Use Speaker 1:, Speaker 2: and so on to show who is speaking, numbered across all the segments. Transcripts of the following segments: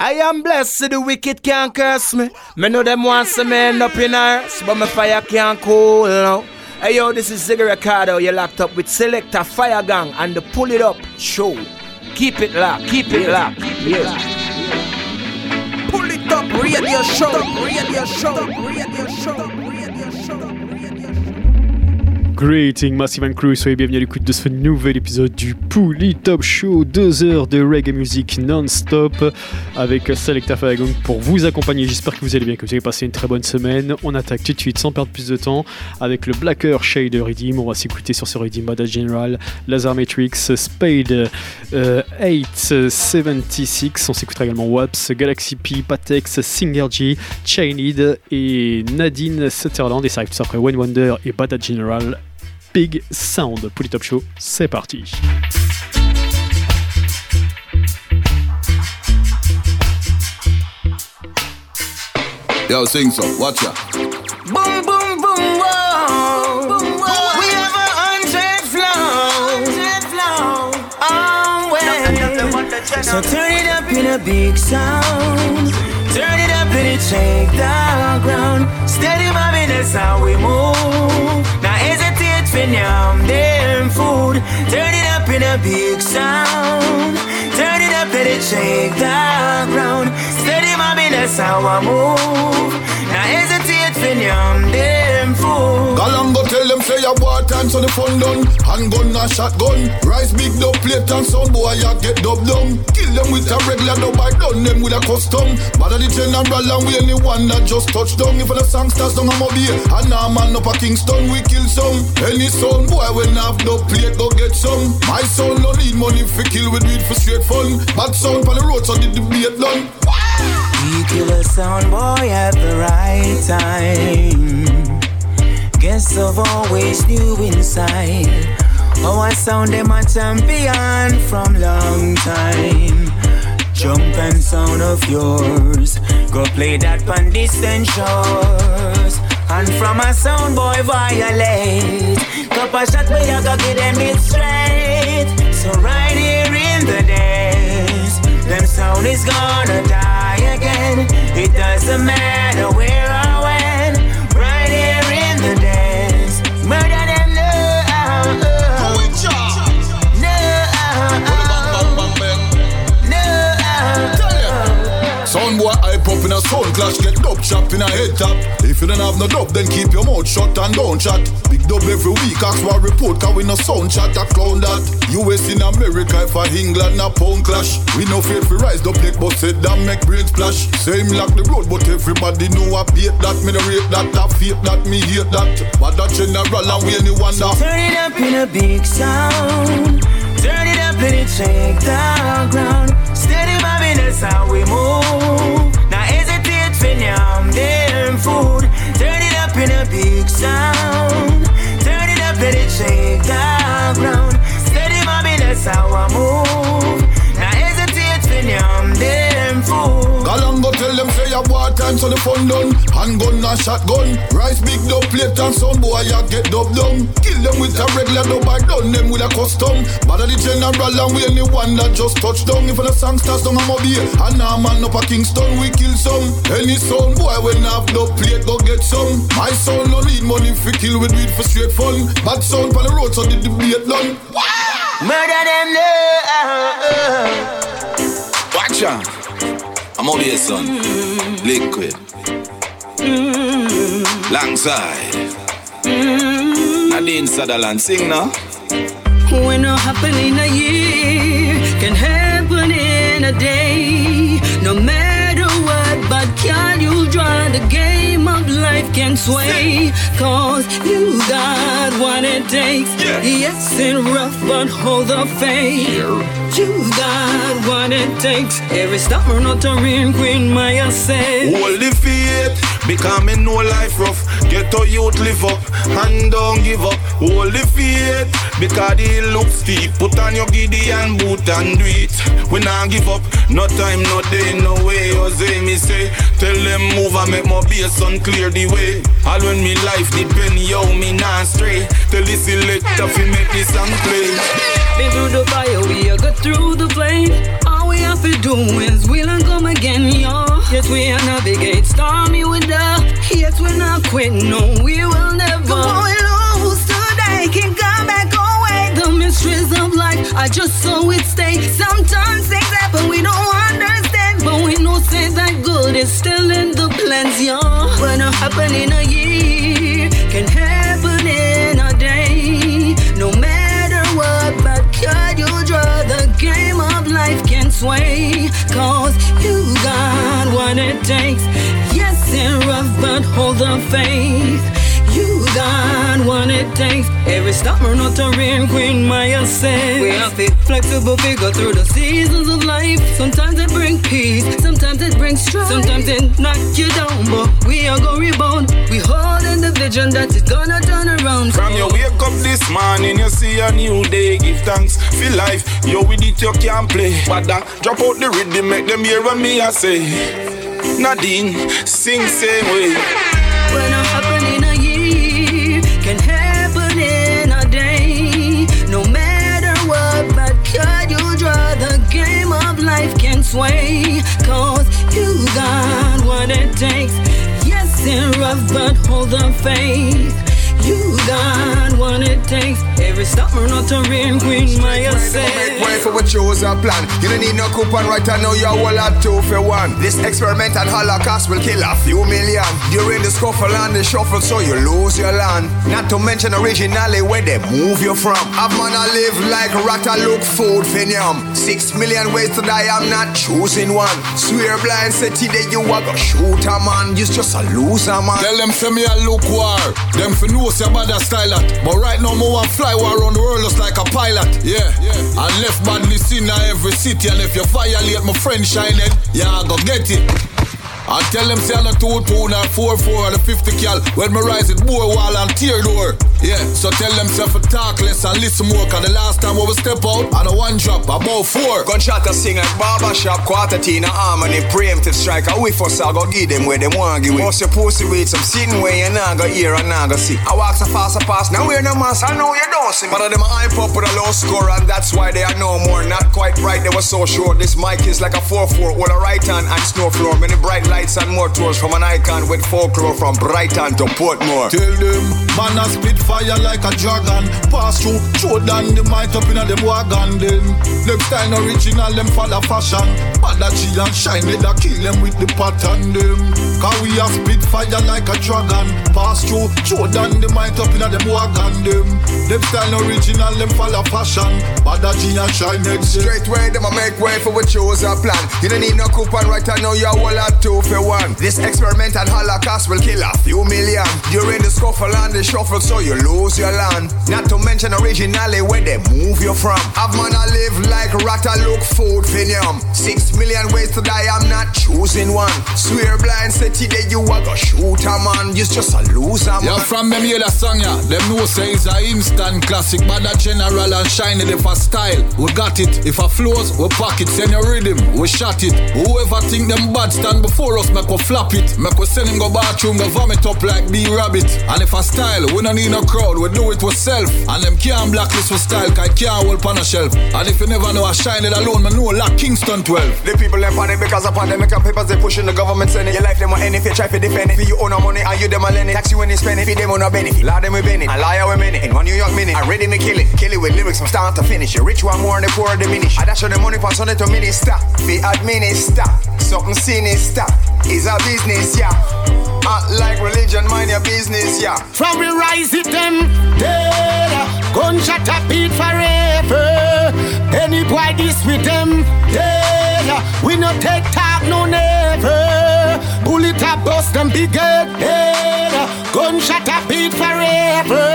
Speaker 1: I am blessed, so the wicked can't curse me. Me know them want some end up in earth, but my fire can't cool now. Hey yo, this is Ziggy Ricardo. You're locked up with Selector Fire Gang and the Pull It Up Show. Keep it locked, keep it locked. Yes. Pull it up, radio show, radio show, radio show, radio show.
Speaker 2: Greeting Massive and Crew, soyez bienvenus à l'écoute de ce nouvel épisode du Pouli Top Show, deux heures de reggae music non-stop avec Selecta Falagang pour vous accompagner. J'espère que vous allez bien, que vous avez passé une très bonne semaine. On attaque tout de suite sans perdre plus de temps avec le Blacker Shade Redeem. On va s'écouter sur ce Redeem Bada General, Lazar Matrix, Spade euh, 876. On s'écoutera également Waps, Galaxy P, Patex, Singer G, Chained et Nadine Sutherland. Et ça arrive tout après One Wonder et Bada General. Big Sound. Pour les Top Show, c'est parti.
Speaker 3: Yo, sing so, watch ya.
Speaker 4: Boom, boom, boom, whoa. Boom, whoa. We have a hundred flow. Oh, way. So turn it up in a big sound. Turn it up and it shake the ground. Steady, mommy, that's how we move. Now hesitate for yam them food. Turn it up in a big sound. Turn it up and it shake the ground. Steady, mommy, that's how I move. Now hesitate yam them food.
Speaker 3: Galango tell them say a war time so the fun done. Handgun and shotgun. Rice big dub plate and sound boy ya get dub down. Kill them with a regular dub I done them with a custom. But the general and we anyone that just touch down. If the songsters don't I'm obey. And now man up a Kingston we kill some. Any sound boy when have dub plate go get some. My son no need money for kill with weed for straight fun. Bad sound on the road so the debate done.
Speaker 4: We kill a sound boy at the right time. Guess I've always knew inside. Oh, I sound them a champion from long time. Jump and sound of yours. Go play that pan distant shores. And from a sound boy violate. Couple shots we a go give them it straight. So right here in the days, them sound is gonna die again. It doesn't matter where
Speaker 3: clash, get dub chop in a head top. If you don't have no dub, then keep your mouth shut and don't chat. Big dub every week, ask what report, cause we no sound chat, a clown that. US in America, if I England, a pound clash. We no fear for rise, the plate, but said that make brain splash. Same like the road, but everybody know I beat that. Me no rate that, I fate that, me hate that. But that general and we anyone that.
Speaker 4: Turn it up in a big sound. Turn it up and it shake the ground. Steady, mommy, that's how we move. Now for yam food. Turn it up in a big sound. Turn it up and it shake the ground. Steady, mommy, that's how I move.
Speaker 3: So the fun done. Handgun and shotgun. Rice big dub plate and sound boy ya get dub down. Kill them with a regular dub I done them with a custom. But the general and we anyone that just touch down. If the songsters don't I'm obey. And now man up a Kingston we kill some. Any sound boy when I have dub plate go get some. My son no need money for kill with weed for straight fun. Bad sound on the road so did the debate done.
Speaker 4: Murder them now.
Speaker 5: Watch out. I'm only a son. Mm, liquid. Mm. Langside. Mm. Nadine Sutherland, sing now.
Speaker 6: When it happen in a year, can happen in a day. No matter what, but can you draw the game can sway? Cause you got what it takes. Yes, it's rough, but hold the faith. You got what it takes. Every star not a queen, Maya said.
Speaker 5: Hold the faith, because me know life rough. Get to youth live up, and don't give up. Hold the faith, because the look steep. Put on your Gideon boot and do it. We not give up, no time, no day, no way. Jose me say, tell them move and make my bass and clear the way. All when me life depend, yo, me not stray. Tell the selector fi make this song play.
Speaker 6: Been through the fire, we are go through the flame. All we have to do is we'll and come again, yo. Yes, we are navigate stormy winter. Yes, we're not quit, no, we will never. We lose today, can come back away. The mysteries of life, I just saw it stay. Sometimes things happen, we don't understand, but we know say that good is still in the plans, yo. When it happen in a year, can happen in a day. No matter what, but can you draw the game of life can sway? Cause you got what it takes. Yes, it's rough, but hold the faith. You got what it takes. Every storm not a rain queen, Maya says. We are to flexible figure through the seasons of life. Sometimes it brings peace, sometimes it brings strife. Sometimes it knock you down, but we are gonna rebound. We hold in the vision that it's gonna turn around.
Speaker 5: From your wake up this morning, you see a new day. Give thanks for life. Yo, with it you can't play. But that drop out the rhythm, make them hear what me I say. Nadine, sing same way.
Speaker 6: When it happen in a year, can happen in a day. No matter what, but can you draw the game of life can sway? Cause you got what it takes. Yes, it's rough, but hold the faith. You got what it takes. Every summer, not a rain queen, Maya
Speaker 7: Make
Speaker 6: said.
Speaker 7: way for what chose a plan. You don't need no coupon right now, you're all have two for one. This experiment and holocaust will kill a few million. During the scuffle and the shuffle, so you lose your land. Not to mention originally where they move you from. Have man I live like rat, rata look food for yum. Six million ways to die, I'm not choosing one. Swear blind, say today you a go shoot a man. You's just a loser man.
Speaker 3: Tell them say me a look war. Them for know say bad a style that. But right now me want fly war around the world just like a pilot. Yeah. And left badly seen in every city. And if you violate my friend shining, yeah, I go get it. I tell them say I'm a two two or four four or the fifty cal. When me rise it boy wall and tear door. Yeah, so tell them say for talk less and listen more. Cause the last time we was step out and a one drop about four.
Speaker 7: Gunshot a sing like barber shop, quarter teen a harmony, preemptive strike. A whiff us, I go give them where they want to give it. Must you pussy with some sitting where you not go hear and not go see. I walk so fast, so fast, now we're no mass, I know you don't see me. But of them hype up with a low score and that's why they are no more. Not quite right, they were so short. This mic is like a 4-4, with a right hand and snow floor. Many bright lights and more tours from an icon with folklore from Brighton to Portmore.
Speaker 3: Tell them, man a spit fire like a dragon. Pass through, throw down the might up in a them wagon. Them, them style original, them follow fashion. But that chill and shine, they da kill them with the pattern. Them, cause we a spit fire like a dragon. Pass through, throw down the might up in a them wagon. Them, them style original, them follow fashion. But that chill and shine, say.
Speaker 7: Straight way, them a make way for what chose a plan. You don't need no coupon right now, you all have two for one. This experiment and holocaust will kill a few million. During the scuffle and the shuffle, so you lose your land. Not to mention originally where they move you from. Have man I live like rata look food for yum. Six million ways to die, I'm not choosing one. Swear blind, say today you a go shoot a man. You's just a loser man.
Speaker 3: Yeah, from them hear the song, yeah. Them know say it's a instant classic, but a general and shiny if a style. We got it. If a flows, we pack it. Send your rhythm, we shot it. Whoever think them bad stand before us, make we flap it. Make we send him go bathroom, go vomit up like B rabbit. And if a style, we don't need no crowd, we do it ourself. And them can't blacklist for style, cause it can't hold on a shelf. And if you never know I shine it alone, man know like Kingston 12.
Speaker 7: The people them panic because of pandemic and papers they pushing the government sending your life them want any if you try to defend it. For you own no money and you them a lend it. Tax you when you spend it, feed them on no benefit. Lie them with Benny, and liar with many. In one New York minute, I'm ready to kill it. Kill it with lyrics from start to finish. You rich one more and the poor diminish. I dash on the money for Sunday to minister. Be administer. Something sinister. Is a business, yeah. Act like religion, mind your business, yeah.
Speaker 8: From we rise it them. Dead Gunshot a beat forever. Any boy this with them. Dead We no take talk no never. Bullet a bust them big head. Gunshot a beat forever.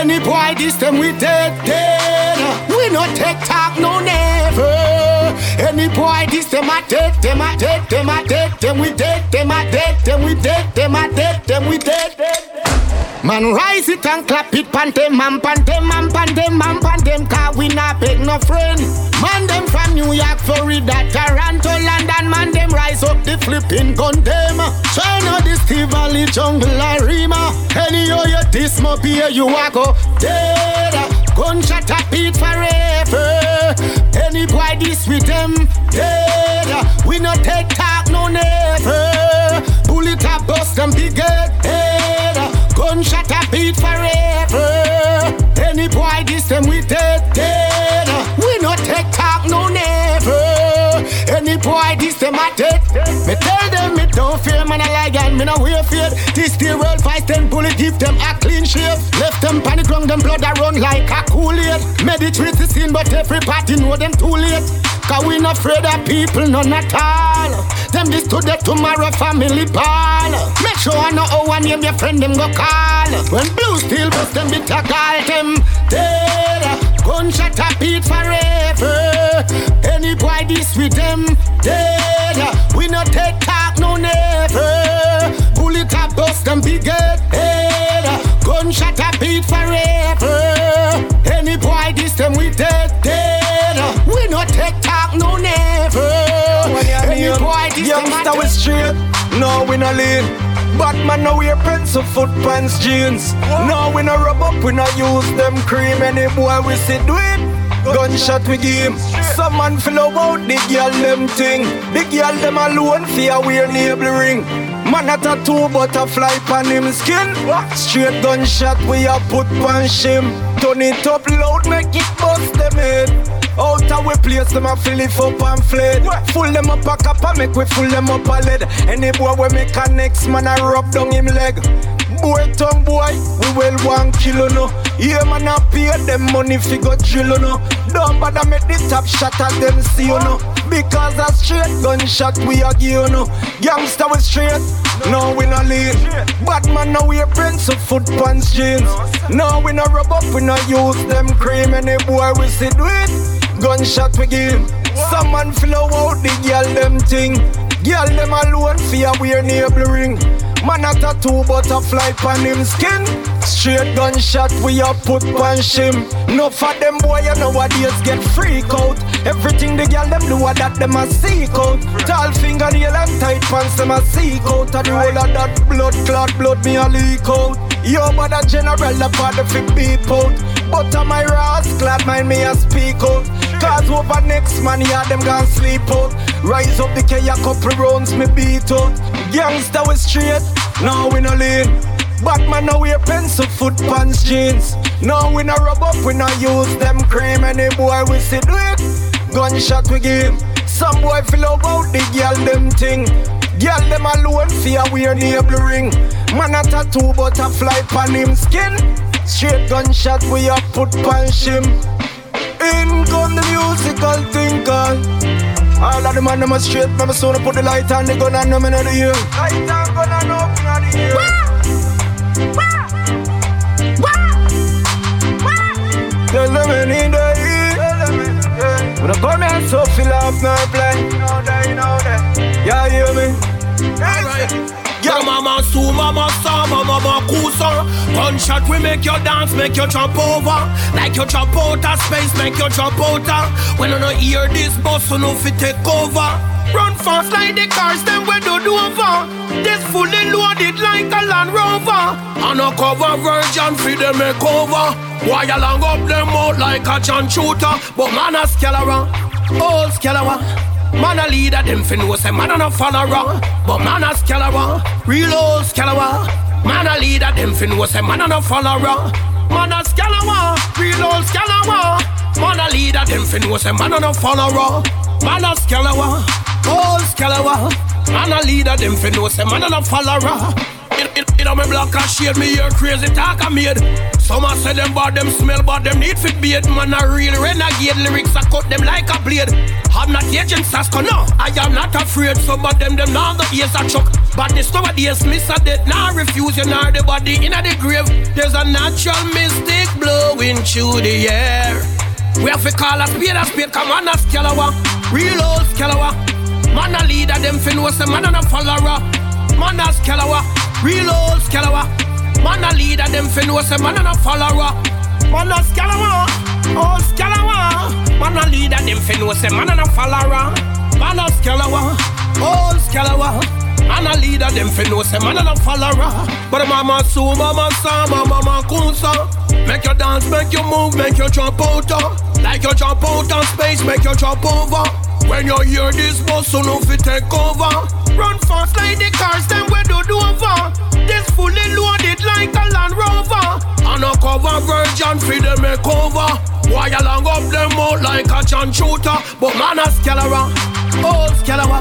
Speaker 8: Any boy this them we dead dead We no take talk no never. Any boy this them a dead them a dead them a dead them we dead them a dead them we dead them a dead them we dead Man rise it and clap it pan them man pan them man pan them man pan them Cause we not beg no friend Man them from New York, Florida, Toronto, London Man them rise up the flipping gun them China, the Steve Valley, jungle and Rima Any of you this mo here you a go dead Gunshot a beat forever Any boy this with them dead. We no take talk no never. Bullet a bust them big head. Me tell them me don't fear man I like and me no wear fear. This the world fight ten bullet give them a clean shape. Left them panic ground them blood a run like a Kool-Aid. Meditate the scene but every party know them too late. Cause we not afraid of people, none at all. Them this today, tomorrow family ball. Make sure I know how one name your friend them go call. When blue steel bust them bitter call them dead. Gunshot a beat forever. Any boy this with them dead. Not take talk no never. Bullet a bust them big head. Gunshot a beat forever. Any boy this them we dead dead. We not take talk no never. Any boy this them
Speaker 9: we straight, no we no lean. Batman no wear pencil foot pants jeans. No we no rub up, we no use them cream. Any boy we see do it. Gunshot we him. Some man feel about the girl them thing. The girl them alone fear wear navel ring. Man a tattoo butterfly pan him skin. Straight gunshot we a put pan shim. Turn it up loud, make it bust them head. Out of we place them a fill it up and fled. Full them up a cup and make we full them up a lead. Any boy we make a next man a rub down him leg. Boy tongue boy, we will one kilo no. Yeah man a pay them money fi go drill no. Don't bother make the top shot at them see you no. Because a straight gunshot we a give you no. Gangster we straight, no we no lean. Batman no wear pencil foot pants jeans. No we no rub up, we no use them cream. Any boy we see do it. Gunshot we give. Some man flow out the girl them thing. Girl them alone fear wear navel ring. Man a tattoo butterfly pan him skin. Straight gunshot we a put pan shim. No for them boy you nowadays get freak out. Everything the girl them do a that them a seek out. Tall fingernail and tight pants them a seek out. And the whole of that blood clot blood me a leak out. Yo, but a general a part of it beep out. But on my rascal, mind me a speak out. Cause over next man, yeah, them gon' sleep out. Rise up the K, a couple rounds, me beat out. Gangsta we straight, now we no lean. Batman now wear pencil foot pants jeans. Now we no rub up, we no use them cream. Any boy we see do it, gunshot we give. Some boy feel about the girl them thing. Girl them alone fear wear navel ring. Man a tattoo butterfly pan him skin. Straight gunshot we a put pan shim. In gun the musical thinker. All of the man them a straight, me soon put the light on the gun and them in the ear. Light and gun and open the ear. Tell them in the ear. When I come here, so fill up my play. You know that, you know that. Yeah, you hear me?
Speaker 1: Yo, mama su, mama sa, mama mama Gunshot we make you dance, make you jump over. Like you jump out of space, make you jump out of. When you no hear this bus, you know fi take over. Run fast like the cars, them we do over. This fully loaded like a Land Rover. And a cover virgin fi them make over. Why you long up them out like a John shooter? But man a scalawa, old scalawa Man a leader, them fin know say man a no follower But man a scalawa, real old scalawa. Man a leader, them fin know say man a no follower Man a scalawa, real old scalawa. Man a leader, them fin know say man a no follower Man a scalawa, old scalawa Man a leader, them fin know say man a no follower in, a me black and shade, me hear crazy talk I made. Some a say them bad, them smell bad, them need fit beard. Man a real renegade, lyrics I cut them like a blade. I'm not agent Sasko, no, I am not afraid. Some of them, them now the ears a chuck. But this nowadays, miss a death, now refuse you, now the body in the grave. There's a natural mystic blowing through the air. We have to call a spade a spade, come on a scalawa, real old scalawa. Man a leader, them fin know say man a no follower. Man a scalawa, real old scalawa. Man a leader, them fin know say man a no follower. Man a scalawa, old scalawa. Man a leader, them fin know say man a no follower. Man a scalawa, old scalawa. Man a leader, them fin know say man a follower. But mama su, mama sa, mama kunsa. Make you dance, make you move, make you jump out. uh.
Speaker 10: Like you jump out of space, make you jump over. When you hear this bus, so no fit take over. Run fast like the cars, then we do over. This fully loaded like a Land Rover. And a cover virgin for the makeover. Why you long up them out like a John shooter? But man a scalera, oh scalera.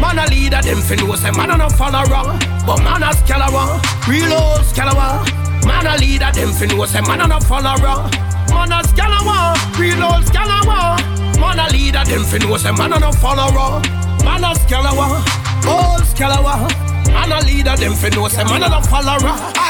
Speaker 10: Man a leader, them fin know say man a no follower. But man a scalera, real old scalera. Man a leader, them fin know say man a no follower. Man a scalera, real old scalera. Man a leader, them fin know say man a no follower. Man a scalawa, old scalawa. Man a leader, them fin know say man a no follower.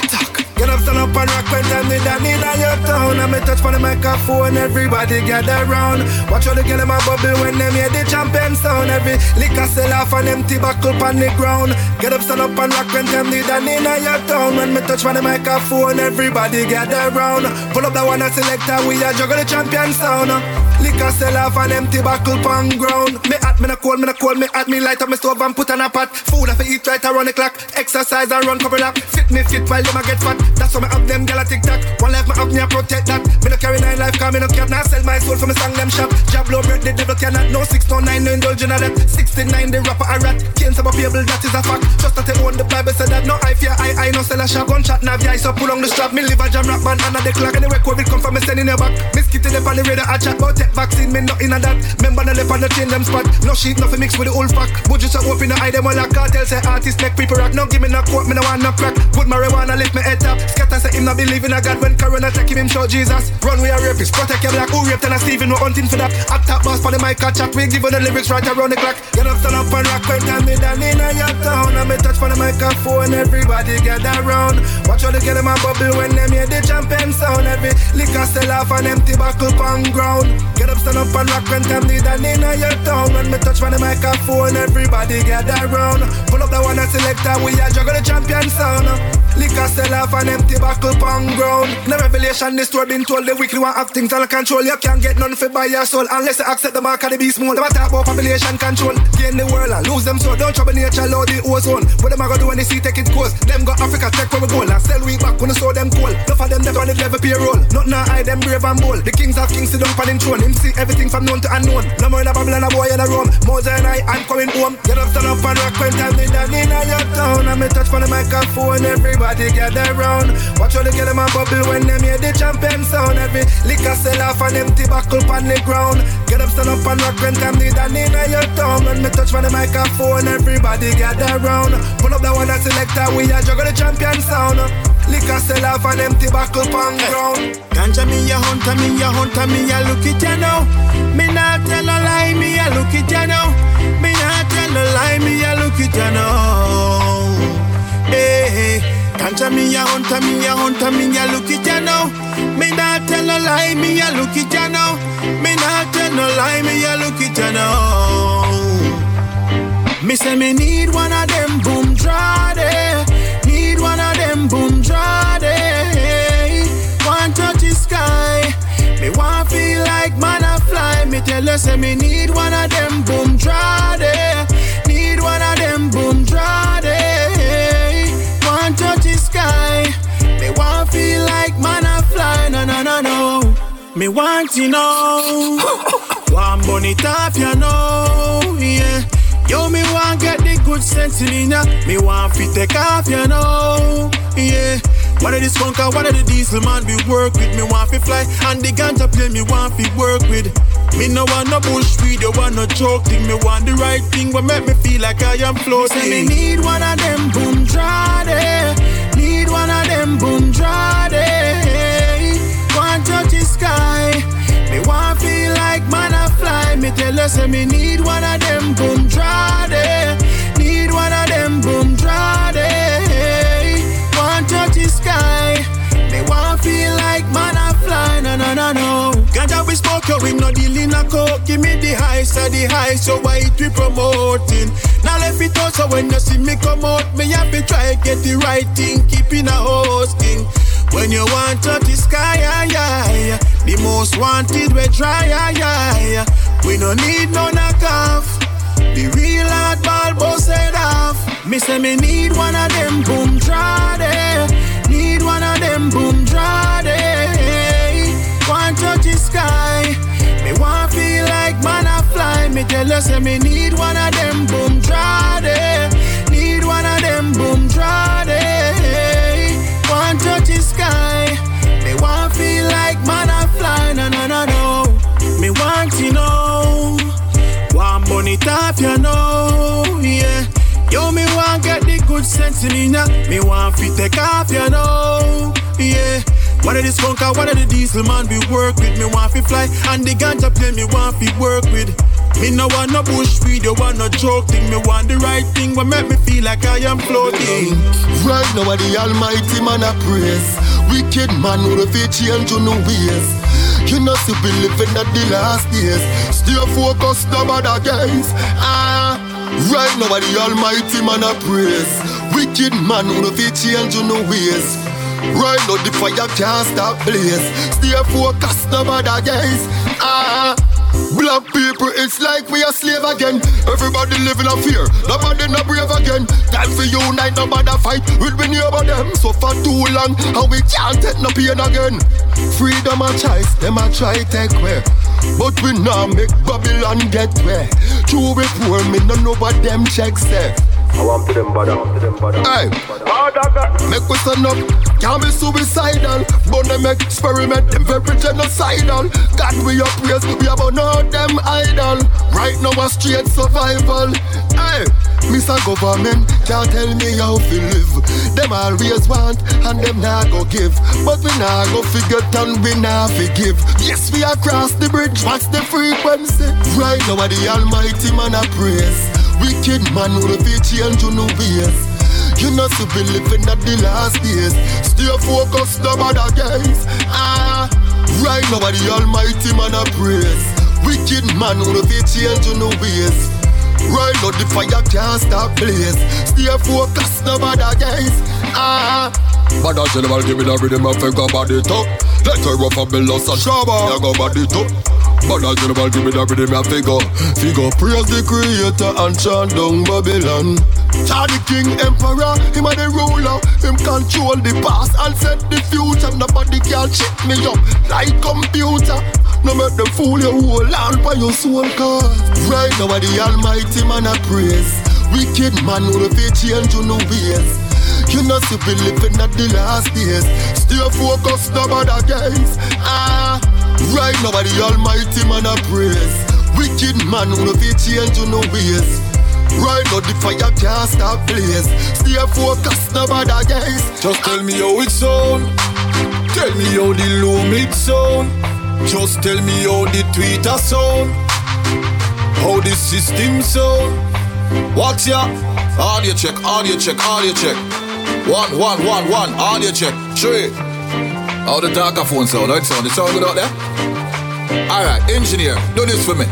Speaker 11: Get up, stand up and rock when them need a need on your town. And me touch for the microphone, everybody gather round. Watch all the girl in my bubble when them hear the champion sound. Every liquor sell off and empty buckle on the ground. Get up, stand up and rock when them need a need on your town. When me touch for the microphone, everybody gather round. Pull up the one that selector, we are juggle the champion sound. Liquor sell off and empty buckle on ground. Me at me no cold, me no cold, me at me light up my stove and put on a pot. Food I fi eat right around the clock. Exercise and run couple lap. Fit me fit while them a get fat. That's why me up them gyal a tic tac. One life me up me a protect that. Me no carry nine life 'cause me no care. Now sell my soul for me song them shop. Job low bread the devil cannot. No six no nine no indulge in a that. Sixty nine the rapper a rat. Can't stop a people that is a fact. Just tell one the Bible said that no eye fear I I no sell a shop. Gunshot nav yeah so pull on the strap. Me live a jam rap band under the clock. Anyway COVID come from me sending your back. Miss kitty on the radar a chat about take vaccine. Me nothing in a that. Remember the left on the chain them spot. No shit nothing mixed with the old fuck. Budget so open the eye them all a cartel say artist make people rock. No give me no quote me no want no crack. Good marijuana lift me head up. Scatter say him not believe in a God when Corona take him him show Jesus. Run we a rapist protect your black. Who raped and a Steven we hunting for that. Up top boss for the mic a chat. We give the lyrics right around the clock. Get up stand up and rock when time me down in a your town. And me touch for the microphone. Everybody gather round. Watch all the girl in my bubble when them hear the champion sound. Every liquor sell off an empty buckle on ground. Get up stand up and rock when time me down in your town. When me touch for the microphone. Everybody gather round. Pull up the one that selector. We are juggle the champion sound. Liquor sell off an empty buckle on ground. No revelation, this story been told. The weekly one have things under control. You can't get none for buy your soul unless you accept the mark of the beast small. A talk about population control. Gain the world and lose them so don't trouble nature, load the ozone. What them a go do when they see take it coast? Them got Africa take where we go and sell we back when they saw them cold. Enough of them that on the level payroll. Not now I them brave and bold. The kings of kings sit down on him throne. Him see everything from known to unknown. No more in a Babylon, a boy in a Rome. Moses and I, I'm coming home. Get up, stand up and rock when time me down in your town. And me touch for the microphone. Everybody gather round. Watch all the girl in my bubble when them hear the champion sound. Every liquor sell off an empty buckle on the ground. Get up, stand up and rock when time me down in your town. When me touch for the microphone, everybody gather round. Pull up the one that selector, we are juggle the champion sound. Liquor sell off an empty buckle on ground.
Speaker 10: Ganja me a hunter, me a hunter, me a look it ya now. Me not tell a lie, me a look it ya now. Me not tell a lie, me a look it ya now. Hey. Ganja me a hunter, me a hunter, me a look it ya now. Me not tell a lie, me a look it ya now. Me not tell no lie, me a look it ya now. Me say me need one of them boom drade. Need one of them boom Me tell you say me need one of them boom drade. Need one of them boom drade. Want touch the sky. Me want feel like man a fly. No no no no. Me want to know. One bunny top, you know. Yeah. Yo, me want get the good sense in ya. Me want fi take off, you know. Yeah. One of the skunker, one of the diesel man we work with. Me want fi fly, and the ganja play me want fi work with. Me no want no bullshit, you want no joke thing. Me want the right thing, what make me feel like I am floating. Say me need one of them boom drade. Need one of them boom drade. Want touch the sky. Me want feel like man a fly. Me tell you say me need one of them boom drade. Need one of them boom drade. Want touch the sky. Me want feel like man a fly. No no no no. We smoke yo, we no dealing a coke. Give me the high, so the high, so why it we promoting? Now let it out, so when you see me come out, me to try get the right thing, keeping a hosting. When you want to the sky, the most wanted we try. We no need no knockoff. The real hardball boss head off. Me say me need one of them boom trade. Need one of them boom trade.
Speaker 12: Me tell you, say me need one of them boom trade. Need one of them boom trade. One touch the sky. Me want feel like man I fly. No, no, no, no. Me want to know. One bunny top, you know. Yeah. Yo, me want get the good sense in now. Me want fit take off, you know. Yeah. One of the skunker, one of the diesel man we work with. Me want fi fly and the ganja play me want fi work with. Me no want no bush video, want no joke thing. Me want the right thing, what make me feel like I am floating.
Speaker 13: Right now, the Almighty man I praise. Wicked man who the change on no ways. You know, to be living at the last days. Stay focused, no bad against. Ah, right now, the Almighty man I praise. Wicked man who the change on no ways. Right now the fire can't stop blaze Stay focused, no bother guys Ah Black people, it's like we are slave again. Everybody living in fear, nobody not brave again. Time for unite, nobody fight with we neighbor them. So for too long, and we can't take no pain again. Freedom and choice, them a try take away. But we now make Babylon get where. True poor, me no know what them checks.
Speaker 14: I want to them bad, I want to them bad.
Speaker 13: Hey, make we stand up. Can't be suicidal, but them make experiment, them very genocidal. God we up praise, we on all them idol. Right now a straight survival. Hey, Mr. Government can't tell me how to live. Them always want and them not go give, but we not go figure and we not forgive. Yes, we across the bridge. What's the frequency? Right now the Almighty man I praise. Wicked man who the fit change on no ways. You know to be living at the last days. Stay focused, no bad guys. Ah, right now the Almighty man I praise. Wicked man who the fit change on no ways. Right now the fire can't stop blaze. Stay focused, no bad guys. Ah.
Speaker 15: But I general give me the rhythm of figure body top. Let her and build us a shabba. I go body top. But I general give me the rhythm of figure. Figure praise the creator and chant down Babylon.
Speaker 13: Charlie King Emperor, him a the ruler. Him control the past and set the future. Nobody can check me up like computer. No make them fool you hold on by your soul cause Right now the almighty man I praise Wicked man who the fit change you no ways You know to be living at the last days Stay focused no bother guys Ah Right now the almighty man I praise Wicked man who the fit change you no ways Right now the fire can't stop blaze Stay focused no bother guys
Speaker 3: Just tell me how it sound Tell me how the low mid sound just tell me how the Twitter sound, how the system sound. What's ya? Audio check, audio check, audio check. One, one, one, one, audio check. Three. How the darker phone sound? It sound? It sound good out there? Alright, engineer, do this for me.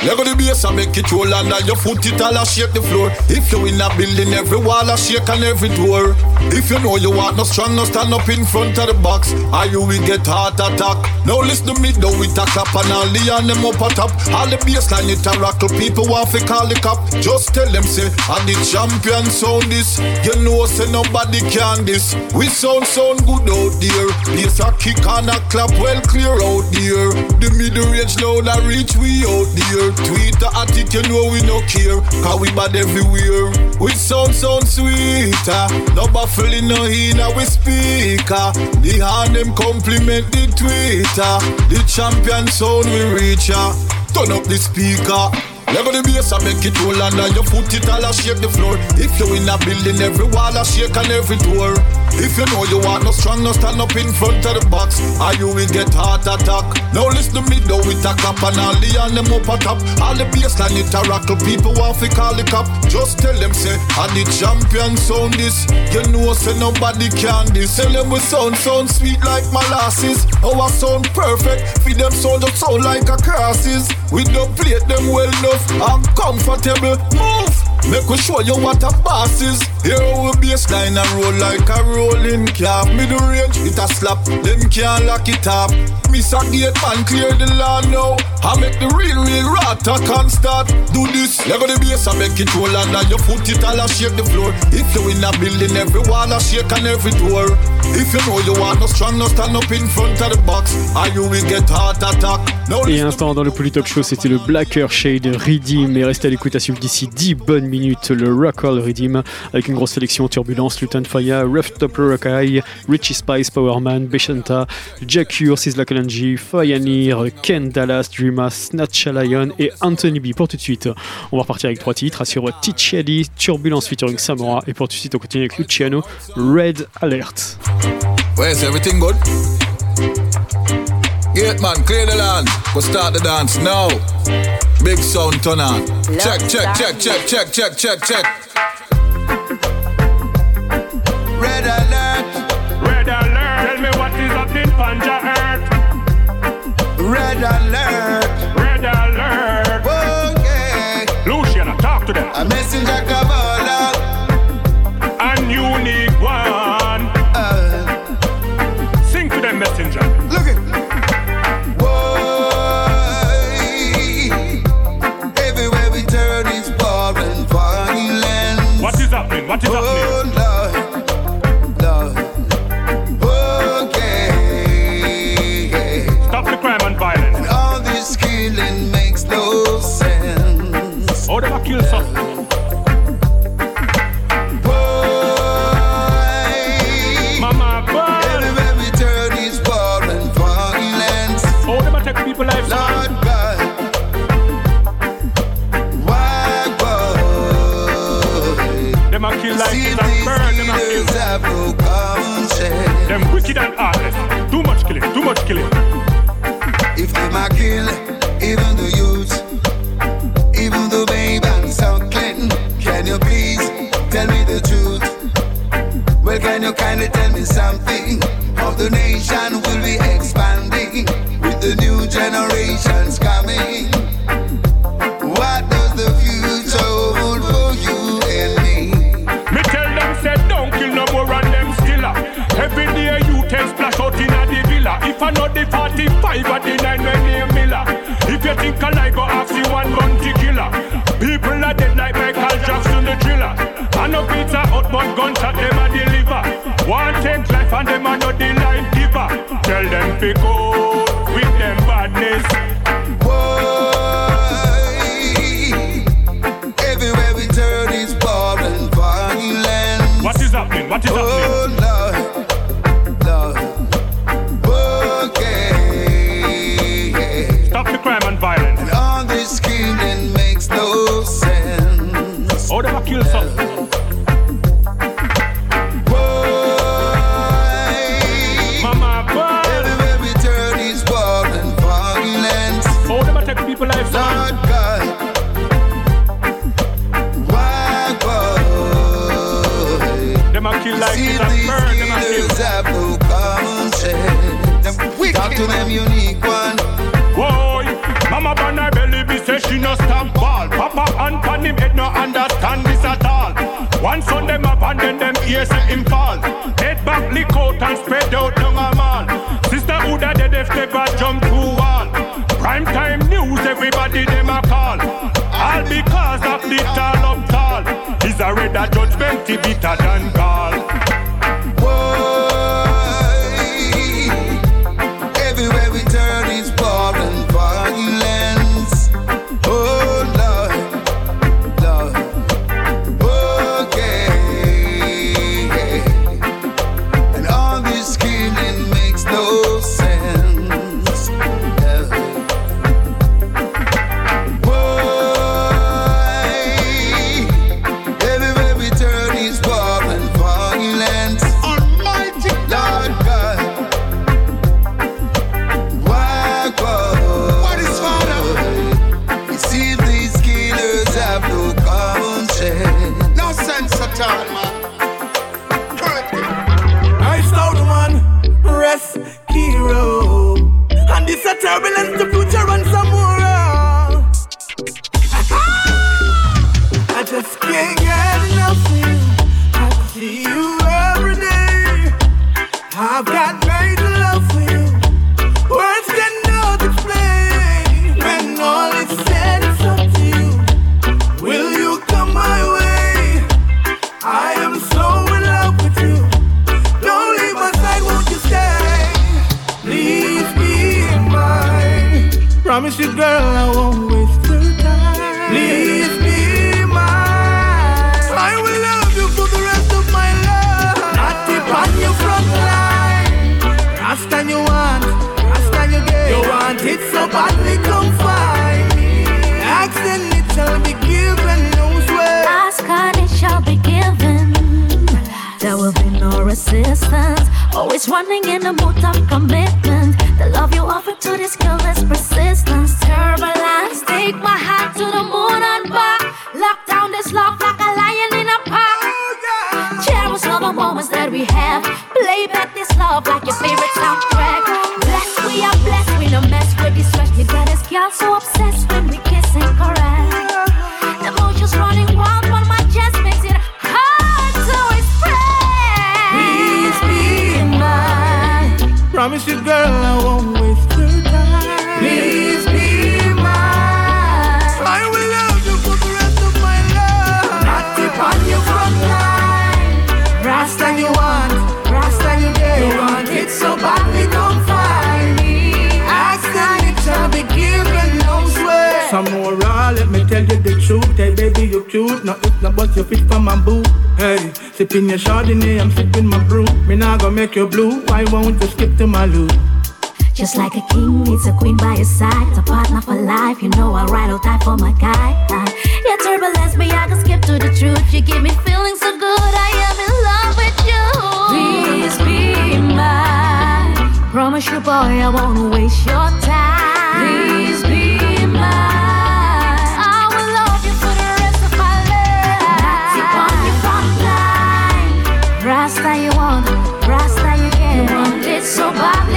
Speaker 3: Leg on the bass and make it roll under your foot it all a shake the floor. If you in a building, every wall a shake and every door. If you know you want no strong, no stand up in front of the box. Or you will get heart attack. Now listen to me, though it a clap and all the on them up a top. All the bassline it a rockle, people want to call the cop. Just tell them say, and the champion sound this. You know say nobody can this. We sound sound good out there. Bass a kick and a clap well clear out there. The middle range loud a reach we out there. Twitter at it, you know we no care. Cause we bad everywhere. We sound sound sweeter. No buffalo no in we speaker. The hand them compliment the Twitter. The champion sound we reach ya. Turn up the speaker. Level the bass and make it roll under your foot it all a shake the floor. If you in a building, every wall a shake and every door. If you know you want no strong, no stand up in front of the box, or you will get heart attack. Now listen to me, though it a clap and all the on them up a top. All the bassline it a rockle, people want to call the cop. Just tell them say, and the champion sound this. You know say nobody can this. Tell them we sound sound sweet like molasses. Our sound perfect, feed them sound just sound like a crosses. We don't plate them well enough and comfortable. Move, make we show you what a boss is. Here our baseline a roll like a rolling cap. Middle range, it a slap, them can't lock it up. Miss a gate man, clear the land now. I make the real, real rat a can start. Do this, leg the base, I make it roll and your foot it all a shake the floor. If you in a building, every wall a shake and every door. If you know you want no strong, no stand up in front of the box. Are you will get heart attack. No,
Speaker 2: Et instant dans le Polytop Show, c'était le Blacker Shade Redeem. Et restez à l'écoute à suivre d'ici 10 bonnes minutes le Rockall Redeem avec une grosse sélection Turbulence, Lutan Fire, Rough Top Rockeye, Richie Spice, Powerman, Beshanta, Jack Cure, Sizzla Kalanji, Fyanir, Ken Dallas, Dreama, Snatch Lion et Anthony B. Pour tout de suite, on va repartir avec trois titres. Assure Ticciadi, Turbulence featuring Samora. Et pour tout de suite, on continue avec Luciano, Red Alert.
Speaker 3: Good? Gate man, clear the land. Go start the dance now. Big sound turn on. Check, check, check, check, check, check, check, check. Red alert.
Speaker 16: Red alert. Tell me what is happening, Panja Earth.
Speaker 3: Red alert.
Speaker 16: Red alert.
Speaker 3: Okay.
Speaker 16: Luciano, talk to them.
Speaker 3: A messenger Kabbalah.
Speaker 16: What is?
Speaker 3: Oh,
Speaker 16: happening?
Speaker 3: Lord. Lord. Okay.
Speaker 16: Stop the crime and violence.
Speaker 3: And all this killing makes no sense.
Speaker 16: Them kill. Mama, boy. Burn. Them a kill.
Speaker 3: leaders have no.
Speaker 16: Them wicked and heartless. Too much killing. Too much killing.
Speaker 3: If them a kill, even the youth, even the babe and suckling, can you please tell me the truth? Well, can you kindly tell me something? How the nation will be expanding
Speaker 16: 45 or the 9 when name Miller. If you think I like go ask the one gun to killer. People are dead like Michael Jackson the thriller. I know pizza out but gunshot them a deliver. One take life and them a know the life giver. Tell them pick out ears say him fall. Head back, lick out and spread out a mall. Sister Uda dead if never jump through wall. Prime time news, everybody them a call. All because of the tall up tall. Is a red a judgment bitter than gall.
Speaker 17: It's
Speaker 18: running in the mood of commitment. The love you offer to this girl is persistence. Turbulence, take my hand to the moon and back. Lock down this love like a lion in a pack. Cherish all the moments that we have. Play back this love like your favorite soundtrack. Blessed, we are blessed, we don't mess with this stress. You got this girl so upset. the
Speaker 17: fish for my boo. Hey, sipping your Chardonnay, I'm sipping my brew. Me now gonna make you blue. Why won't you skip to my loo?
Speaker 18: Just like a king needs a queen by his side, a partner for life. You know I ride or die for my guy. Uh, yeah, turbulence, but I can skip to the truth. You give me feeling so good, I am in love with you. Please be mine. Promise you, boy, I won't waste your time. Rasta you want, Rasta you get. You want it so
Speaker 4: bad.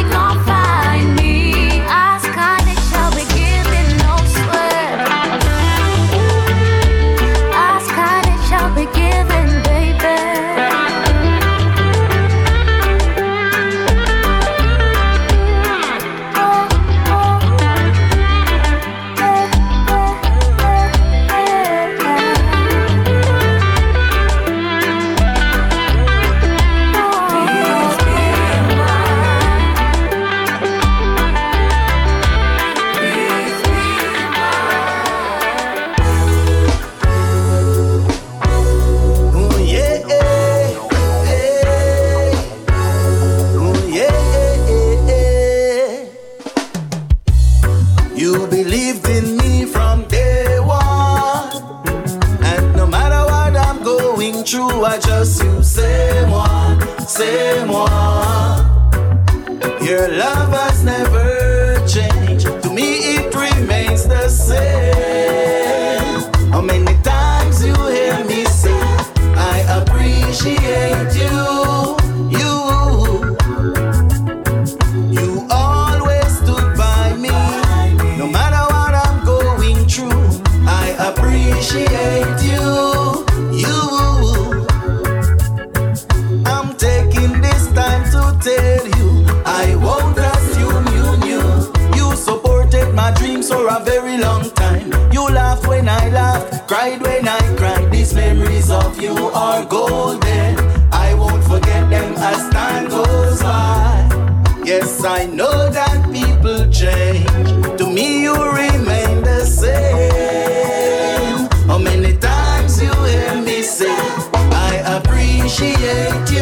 Speaker 4: appreciate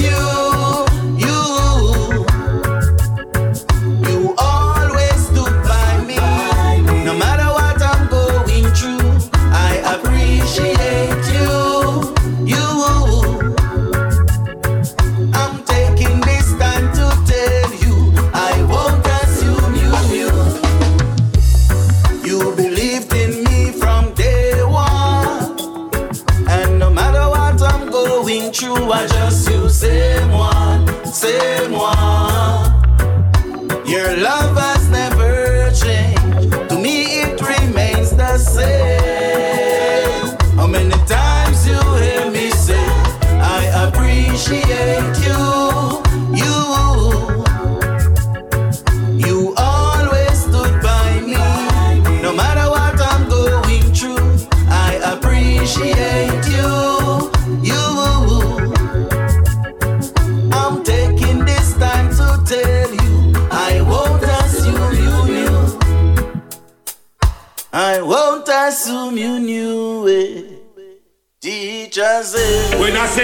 Speaker 4: you.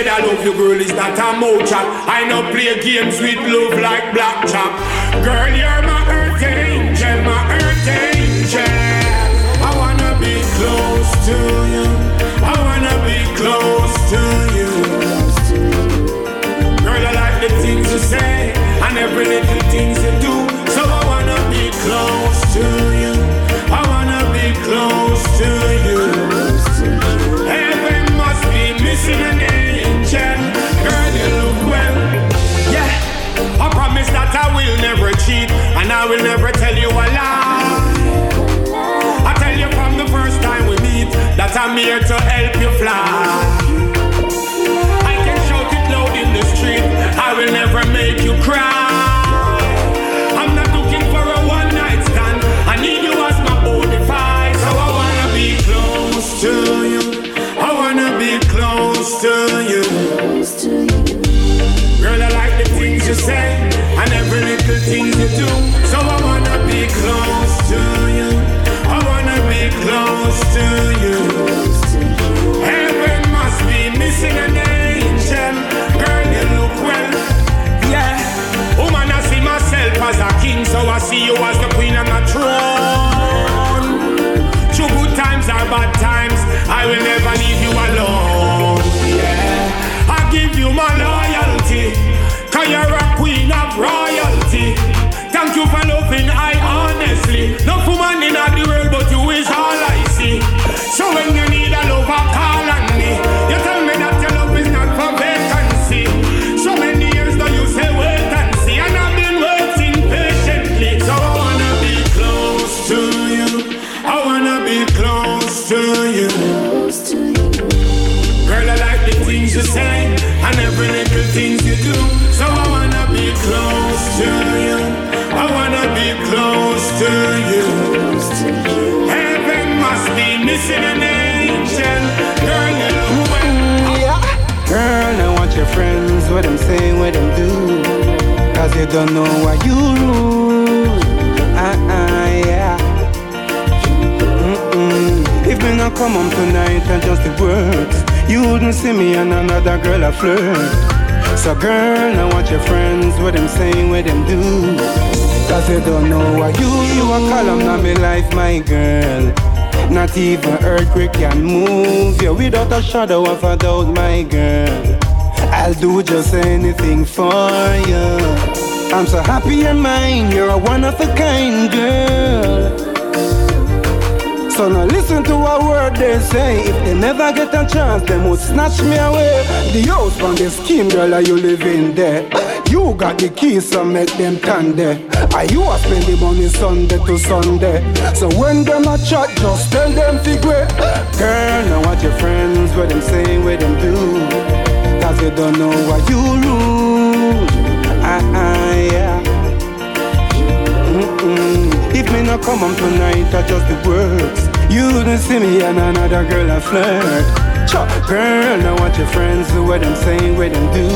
Speaker 16: Said I love you, girl, it's not a mouth chat. I no play games with love like blackjack. Girl, you're my earth angel, my earth angel. I wanna be close to you. I wanna be close to you. Girl, I like the things you say and every little I'm here to help you fly. I can shout it loud in the street. I will never make you cry. I will never leave you alone. Yeah. I give you my loyalty, cause you're a queen of royalty. Thank you for loving I honestly. No woman in the world, but you is all I see. So when you need a lover,
Speaker 19: what them say, what them do. Cause you don't know what you rule. Ah, yeah. Mm-mm. If me not come home tonight and just the words, you wouldn't see me and another girl a flirt. So girl, I want your friends, what them say, what them do. Cause you don't know what you, you a column on me life, my girl. Not even earthquake can move you without a shadow of a doubt, my girl. I'll do just anything for you. I'm so happy you're mine, you're a one of a kind girl. So now listen to a word they say. If they never get a chance, they would snatch me away. The house on the scheme, girl, are you living there? You got the keys, so make them can there. Are you a spend the money Sunday to Sunday? So when them a chat, just tell them figure. Girl, now what your friends, what them say, what them do. Cause you don't know what you rule. Ah, ah, yeah. Mm-mm. If me not come home tonight, I just the words. You wouldn't see me and another girl a flirt. Chop, girl, now what your friends do, what them say, what them do.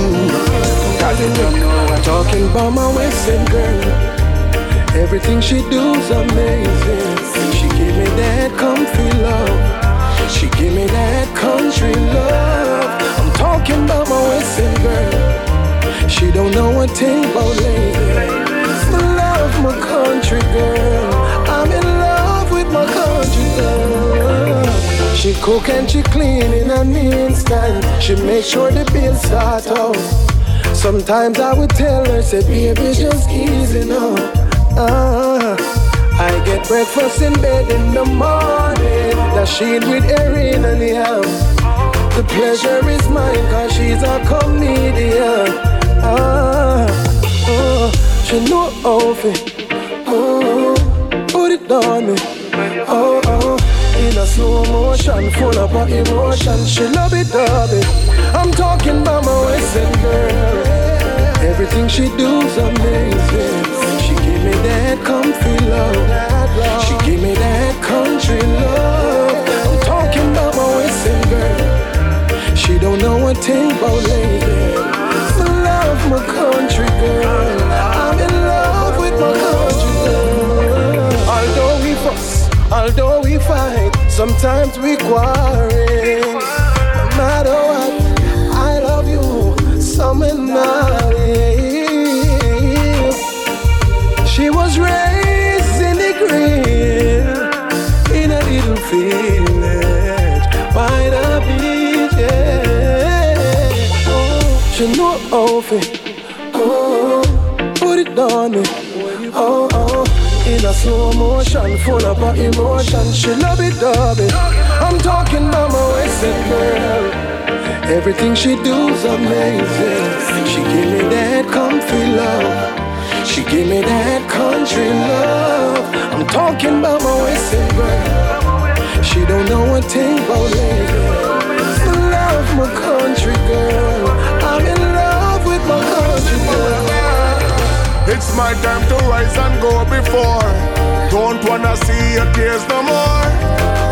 Speaker 19: Cause you don't know what
Speaker 20: Talking about my western girl. Everything she do's amazing. She give me that comfy love. She give me that country love. Talking about my western girl. She don't know a thing about lady. Love my country girl. I'm in love with my country girl. She cook and she clean in an instant. She make sure the bills start out. Sometimes I would tell her, say, baby, just easy now. Ah, I get breakfast in bed in the morning. That she with Erin and the house. The pleasure is mine cause she's a comedian. Ah, oh, she know how to oh, ah, put it on me. Oh, oh, in a slow motion, full of emotion. She love it, love it. I'm talking about my Western girl. Everything she do's amazing. She give me that comfy love. She give me that country love. Don't know a about lady. I love my country girl. I'm in love with my country girl. Although we fuss, although we fight, sometimes we quarrel. Oh, put it on me. Oh, oh, in a slow motion, full of emotion. She love it, love it. I'm talking about my Western girl. Everything she do's amazing. She give me that comfy love. She give me that country love. I'm talking about my Western girl. She don't know a thing about. Love my country girl. I'm in love
Speaker 5: It's my time to rise and go before. Don't wanna see your tears no more.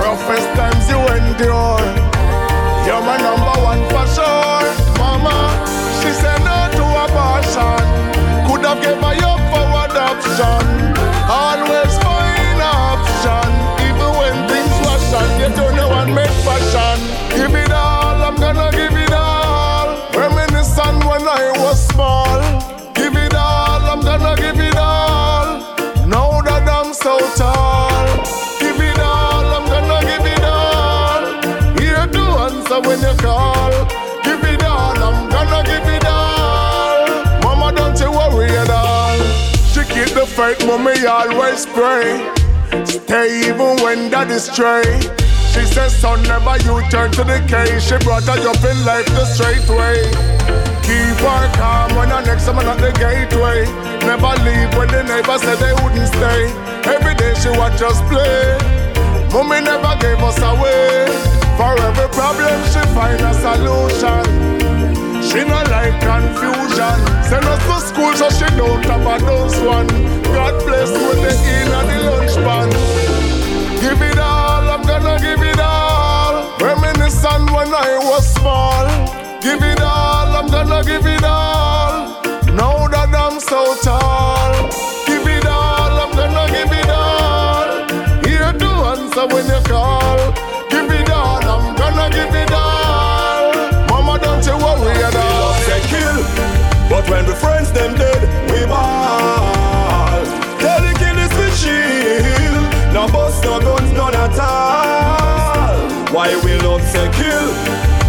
Speaker 5: Roughest times you endure. You're my number one for sure. Mama, she said no to abortion. Could have gave my up for adoption. Always find option. Even when things wash on, you don't know and make fashion. Give it all, when I was small. Give it all, I'm gonna give it all. Now that I'm so tall. Give it all, I'm gonna give it all. Here to answer when you call. Give it all, I'm gonna give it all. Mama, don't you worry at all. She keep the faith, mommy always pray. Stay even when daddy stray. She says, son, never you turn to the case. She brought her up in life the straight way. Keep her calm when her next time at the gateway. Never leave when the neighbors said they wouldn't stay. Every day she watch us play. Mommy never gave us away. For every problem she find a solution. She not like confusion. Send us to school so she don't have a dose one. God bless with the in and the lunch pan. Give it all, I'm gonna give it all. Reminiscent when I was small. Give it all, I'm gonna give it all. Now that I'm so tall.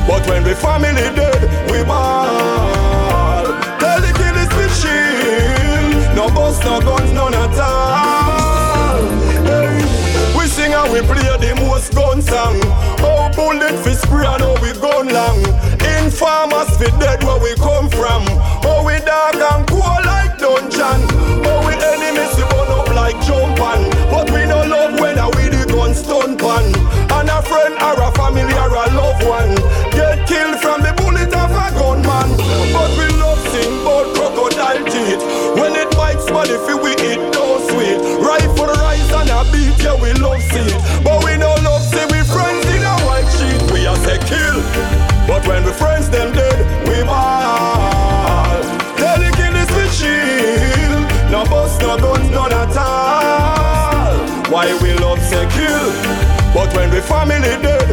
Speaker 9: But when the family dead, we ball. Tell the killers we chill, no bust, no guns, none at all. Hey, we sing and we play the most gun song. Oh, bullet fi spray and how we gun long. Informers fi dead where we come from. Oh, we dark and cool like dungeon. Oh, we enemies we burn up like jump on. But we no love when we the gun stun pan. And a friend or a family or a see it. But we no love see we friends in a white sheet. We a say kill. But when we friends them dead, we ball. Tell the killers we chill. No bust, no guns, none at all. Why we love say kill. But when we family dead,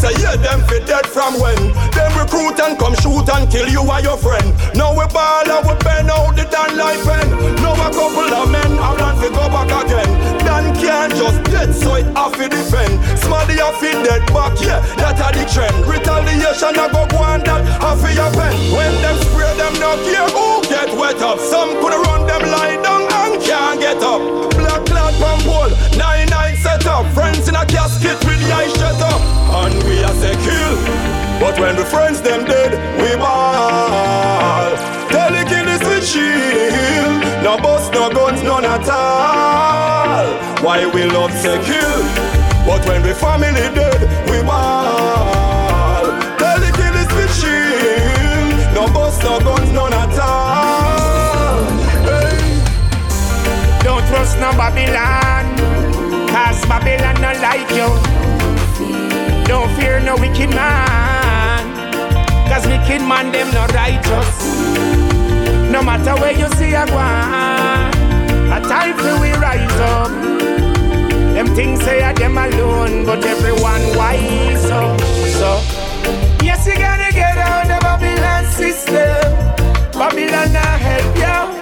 Speaker 9: say yeah them fit dead from when. Them recruit
Speaker 3: and come shoot and kill you or your friend. Now we ball and we bend out the Dan life end. Now a couple of men are run to go back again. Dan can't just dead, so it have to defend. Smarty have to dead back, yeah, that are the trend. Retaliation I go go on that half of your pen. When them spray them not care who get wet up. Some could when the friends them dead, we ball. Tell the killers we shield. No bust, no guns, none at all. Why we love say kill? But when the family dead, we ball. Tell the killers we shield. No bust, no guns, none at all. Hey.
Speaker 21: Don't trust no Babylon, cause Babylon not like you. Don't fear no wicked man, cause wicked man them not righteous. No matter where you see a one, a time for we rise up. Them things say are them alone, but everyone wise up. So, yes, you gotta get out the Babylon system. Babylon not help you.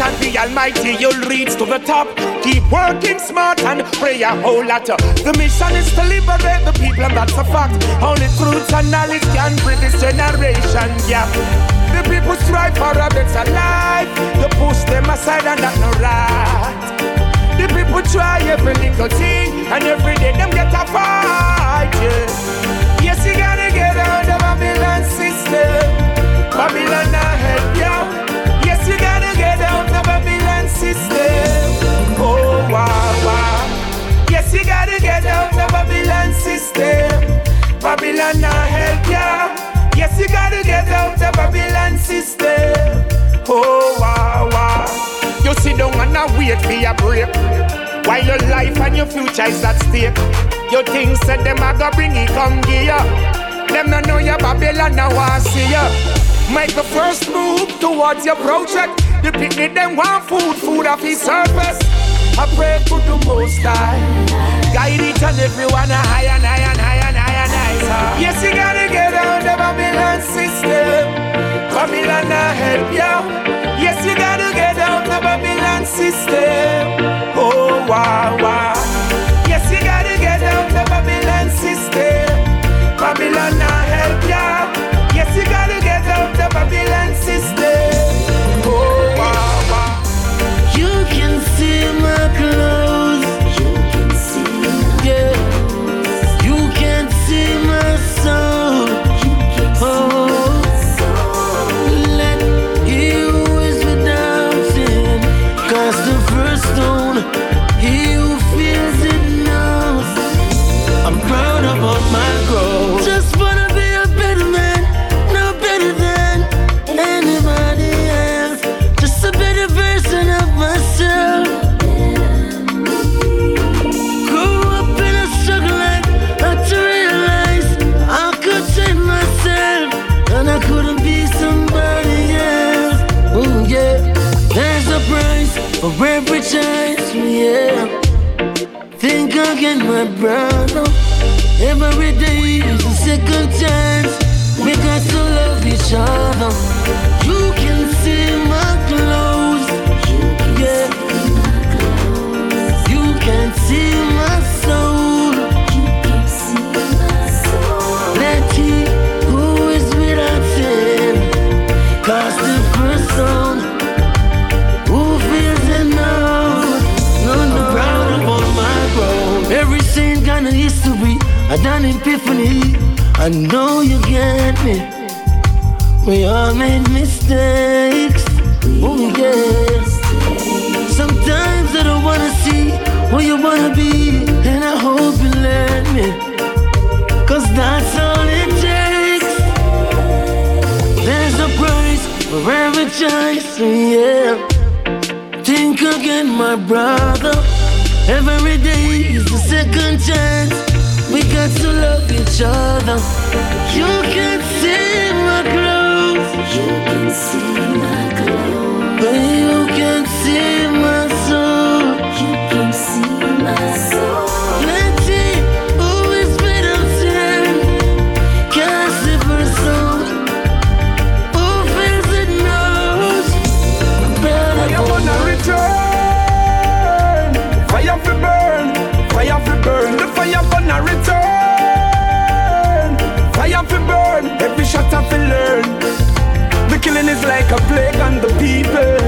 Speaker 21: And the Almighty, you'll reach to the top. Keep working smart and pray a whole lot. The mission is to liberate the people, and that's a fact. Only truth and knowledge can bridge this generation gap. The people strive for a better life. You push them aside, and that's not right. The people try every little thing, and every day them get a fight. Yeah. Yes, you gotta get out of Babylon system. Babylon not Yes, you gotta get out of Babylon system. Babylon not help ya. Yes, you gotta get out of Babylon system. Oh wow wow. You sit down and a wait for your break. While your life and your future is at stake. You think said them a go bring it come gear. Them no know your Babylon now want see ya. Make the first move towards your project. The picnic them want food, food off his surface. I pray for the most high. Guide each and everyone higher and higher and higher and higher and higher. Yes, you gotta get out the Babylon system. Babylon not help you. Yes, you gotta get out the Babylon system. Oh, wow, wow.
Speaker 6: Brother. Every day is a second chance. We got to love each other. You can see my I done epiphany. I know you get me. We all made mistakes. Oh yeah. Sometimes I don't wanna see where you wanna be, and I hope you let me. Cause that's all it takes. There's a price for every choice, yeah. Think again, my brother. Every day is a second chance. We got to love each other. You can see my clothes. You can see my clothes. But you can see my
Speaker 16: I fi learn. The killing is like a plague on the people.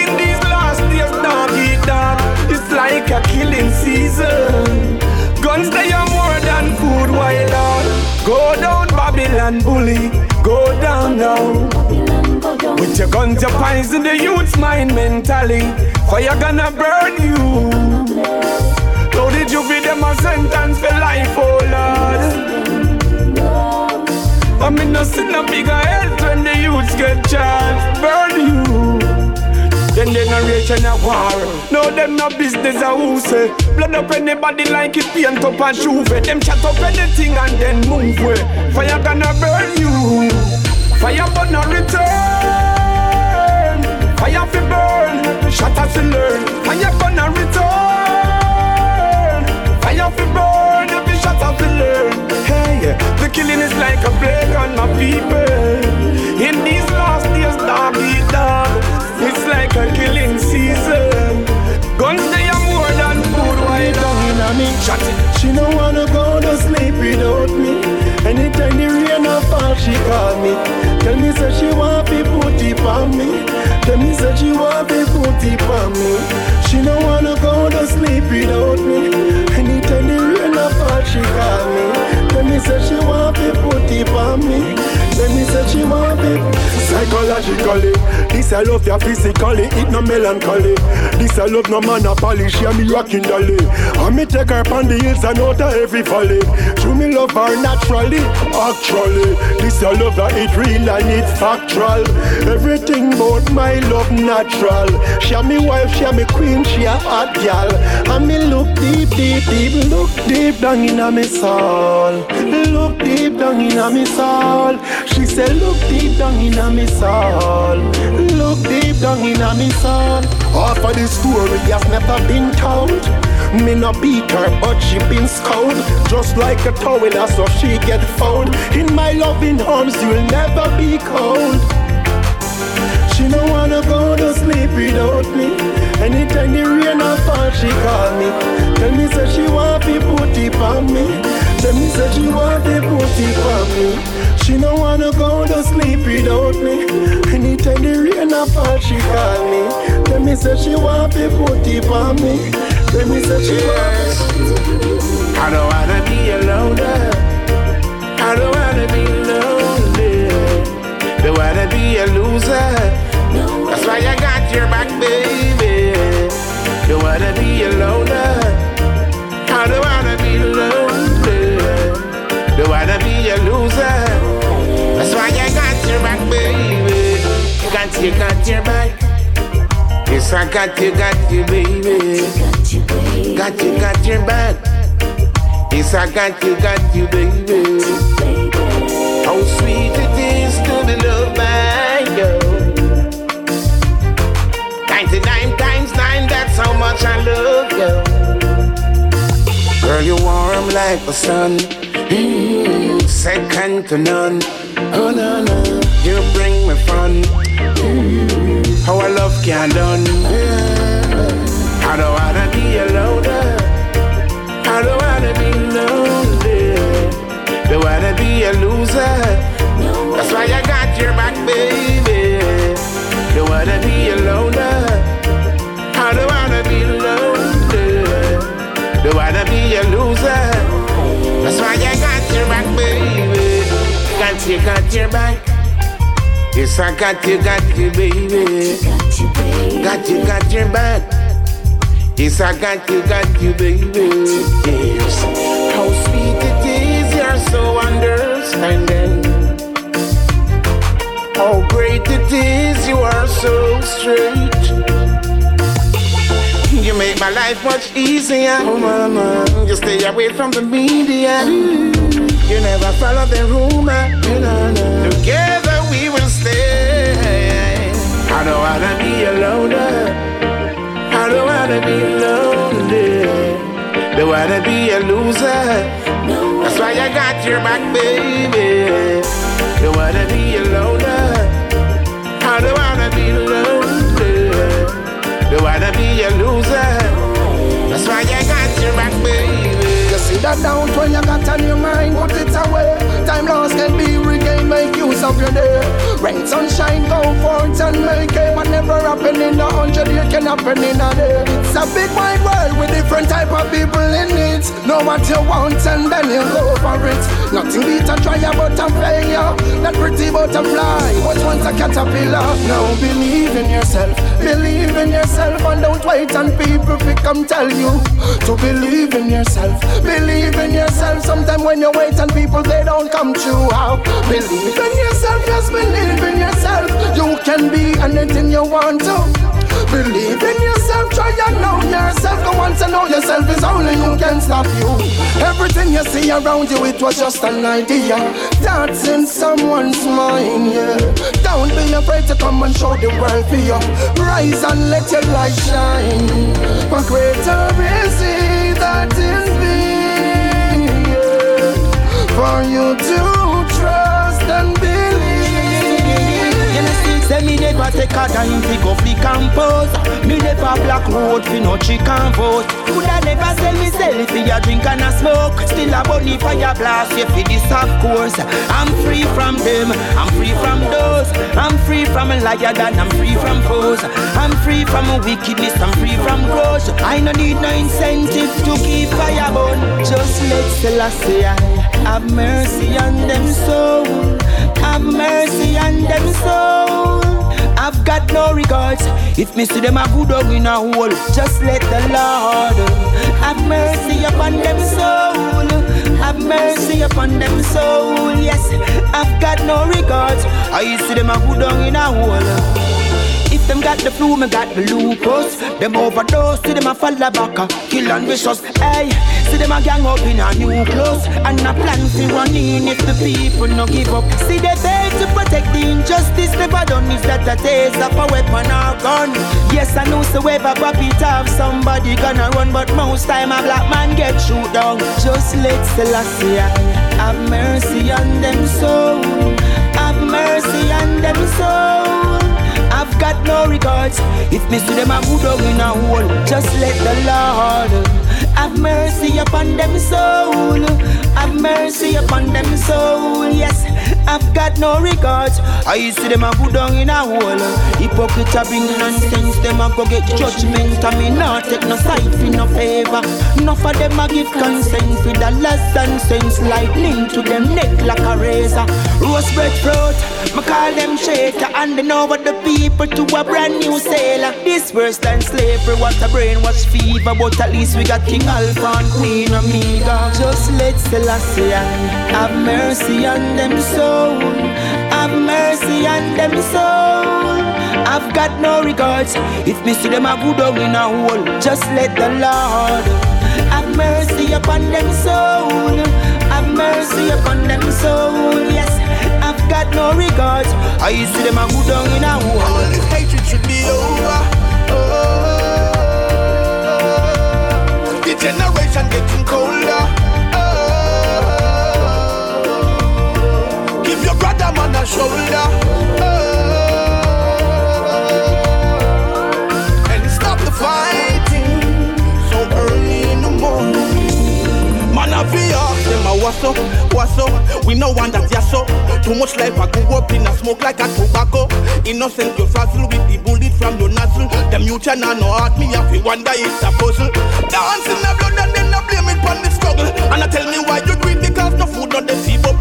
Speaker 16: In these last days, dog eat dog. It's like a killing season. Guns they are more than food, why Lord? Go down Babylon bully. Go down now. With your guns, you poison the youth's mind mentally. Fire gonna burn you. How did you be them a sentence for life, oh Lord? I mean, no sin a bigger health when the youths get charged. Burn you. Then generation a war. No, them no business a who say. Blood up anybody like it paint up and juve. Them chat up anything and then move way. Fire gonna burn you. Fire but not return. Fire fi burn. Shot as you learn. Fire gonna return. Fire fi burn. Every shot as you learn. Hey, the killing is like a plague on my people. In these last days, dog eat dog. It's like a killing season. Guns they are more than food. Why
Speaker 22: down in me?
Speaker 16: Shut it.
Speaker 22: She don't wanna go to sleep without me. Anytime the rain a fall, she call me. Tell me say she want to put it on me. Tell me say she want to put it on me. She don't wanna go to sleep without me. Anytime the rain fall, she call me. Tell me say she want to put it on me. Tell me say she want to.
Speaker 23: Psychologically, this I love ya physically, it no melancholy. This I love no man a polish, yeah me rocking dolly. And me take her on the hills and out of every valley. True me love her naturally, actually. This I love that it real and it factual. Everything about my love natural. She a me wife, she a me queen, she a hot gal. And me look deep, deep, deep, look deep down in a me soul. Deep down in a me soul. She said, look deep down in a me soul. Look deep down in a me soul.
Speaker 22: Half of the story has never been told. Me no beat her, but she been scolded. Just like a towel, so she get fold. In my loving arms, you'll never be cold. She don't wanna go to sleep without me. Anytime the rain a fall, she call me. Tell me say she want to put it on me. Tell me say she want put it on me. She don't wanna go to sleep without me. Anytime the rain a fall, she call me. Tell me say she want put it on me. Tell me say she want.
Speaker 20: I don't wanna be alone. I don't wanna be lonely. Don't wanna be a loser. That's why I got your back, baby. Don't wanna be alone. I don't wanna be lonely. Wanna be a loser. That's why I got your back, baby. You got you, got your back. Yes, I got you, got you, baby. Got you, got your back. Yes, I got you, got you, baby. How sweet it is to be loved by you. 99 times 9, that's how much I love you. Girl, you warm like the sun. Mm, second to none. Oh, no, no. You bring me fun. Mm, how I love can done. Yeah. I don't wanna be alone. I don't wanna be lonely. Don't wanna be a loser. That's why I got your back, baby. Don't wanna be alone. I don't wanna be lonely. Don't wanna be a loser. That's why I got your back, baby. Got you, got your back. Yes, I got you, got you, baby. Got you, got your back. Yes, I got you, got you, baby. Yes. How sweet it is, you're so understanding. How great it is, you are so straight.
Speaker 24: You make my life much easier. Oh, mama. You stay away from the media. You never follow the rumor. Together we will stay. I don't wanna be alone. I don't wanna be lonely. Don't wanna be a loser. That's why I got your back, baby. Don't wanna be alone. I don't wanna be lonely. Wanna be a loser. That's why I got your back, baby.
Speaker 10: You see that doubt when you got on your mind, put it away. Time lost can be regained, make use of your day. Rain, sunshine, go and make it. What never happen in a hundred years can happen in a day. It's a big wide world with different type of people in it. Know what you want and then you go for it. Nothing beats a try but a failure. That pretty butterfly was once a caterpillar. Now believe in yourself, believe in yourself, and don't wait on people to come tell you to believe in yourself. Believe in yourself. Sometimes when you wait on people, they don't come true. How? Believe in yourself, just believe in yourself. You can be anything you want to. Believe in yourself, try and know yourself. The one to know yourself is only you can stop you. Everything you see around you, it was just an idea. That's in someone's mind, yeah. Don't be afraid to come and show the world for you. Rise and let your light shine. For greater is he that in me, yeah. For you to
Speaker 25: take a dime fi go fi compose. Me never black road fi no chicken vote. Coulda never sell me sell fi a drink and a smoke. Still a bunny fire blast you fi this of course. I'm free from them, I'm free from those. I'm free from a liar and I'm free from foes. I'm free from wickedness, I'm free from grudge I no need no incentive to keep fire burn. Just let Selassie I have mercy on them soul. Have mercy on them soul I've got no regards. If me see them a good dog in a hole, just let the Lord have mercy upon them soul. Have mercy upon them soul. Yes, I've got no regards. I see them a good dog in a hole. Them got the flu, me got the lupus. Them overdose, see them a fall back, kill and vicious. Hey, see them a gang up in a new clothes and a plan to run in if the people no give up. See they beg to protect the injustice never done. Is that a taste of a weapon or gun? Yes, I know so ever pop it off, somebody gonna run, but most time a black man get shoot down. Just let Selassie have mercy on them soul. Have mercy on them soul. Got no regards. If me see them a dog in a hole, just let the Lord have mercy upon them soul. Have mercy upon them soul. Yes, I've got no regards. I see them a good dog in a hole. Hypocrite a bring nonsense. Them a go get judgment. I me not take no side for no favor. Enough of them a give consent for the less than sense. Lightning to them neck like a razor. Rose bread fruit. Me call them shaker and they what the people to a brand new sailor. This worse than slavery, what a brainwash fever. But at least we got King Alpha and Queen Omega. Just let Selassie have mercy on them soul. Have mercy on them soul. I've got no regards. If me see them a good dog in a hole, just let the Lord have mercy upon them soul. Have mercy upon them soul. Yes, I've got no regards. I see them a good dog in a hole.
Speaker 24: All this hatred should be over. Oh, the generation getting colder. Brother shoulder. Oh, and stop the fighting so early in the morning. Man, I feel them a what's up, what's up. We no want that yes up. Too much life I go up in a smoke like a tobacco. Innocent you frazzle with the bullet from your nostril. Them you China no heart me if you wonder it's a puzzle. Dancing the blood and then I blame it on the struggle. And I tell me why you do because no food not the bubble.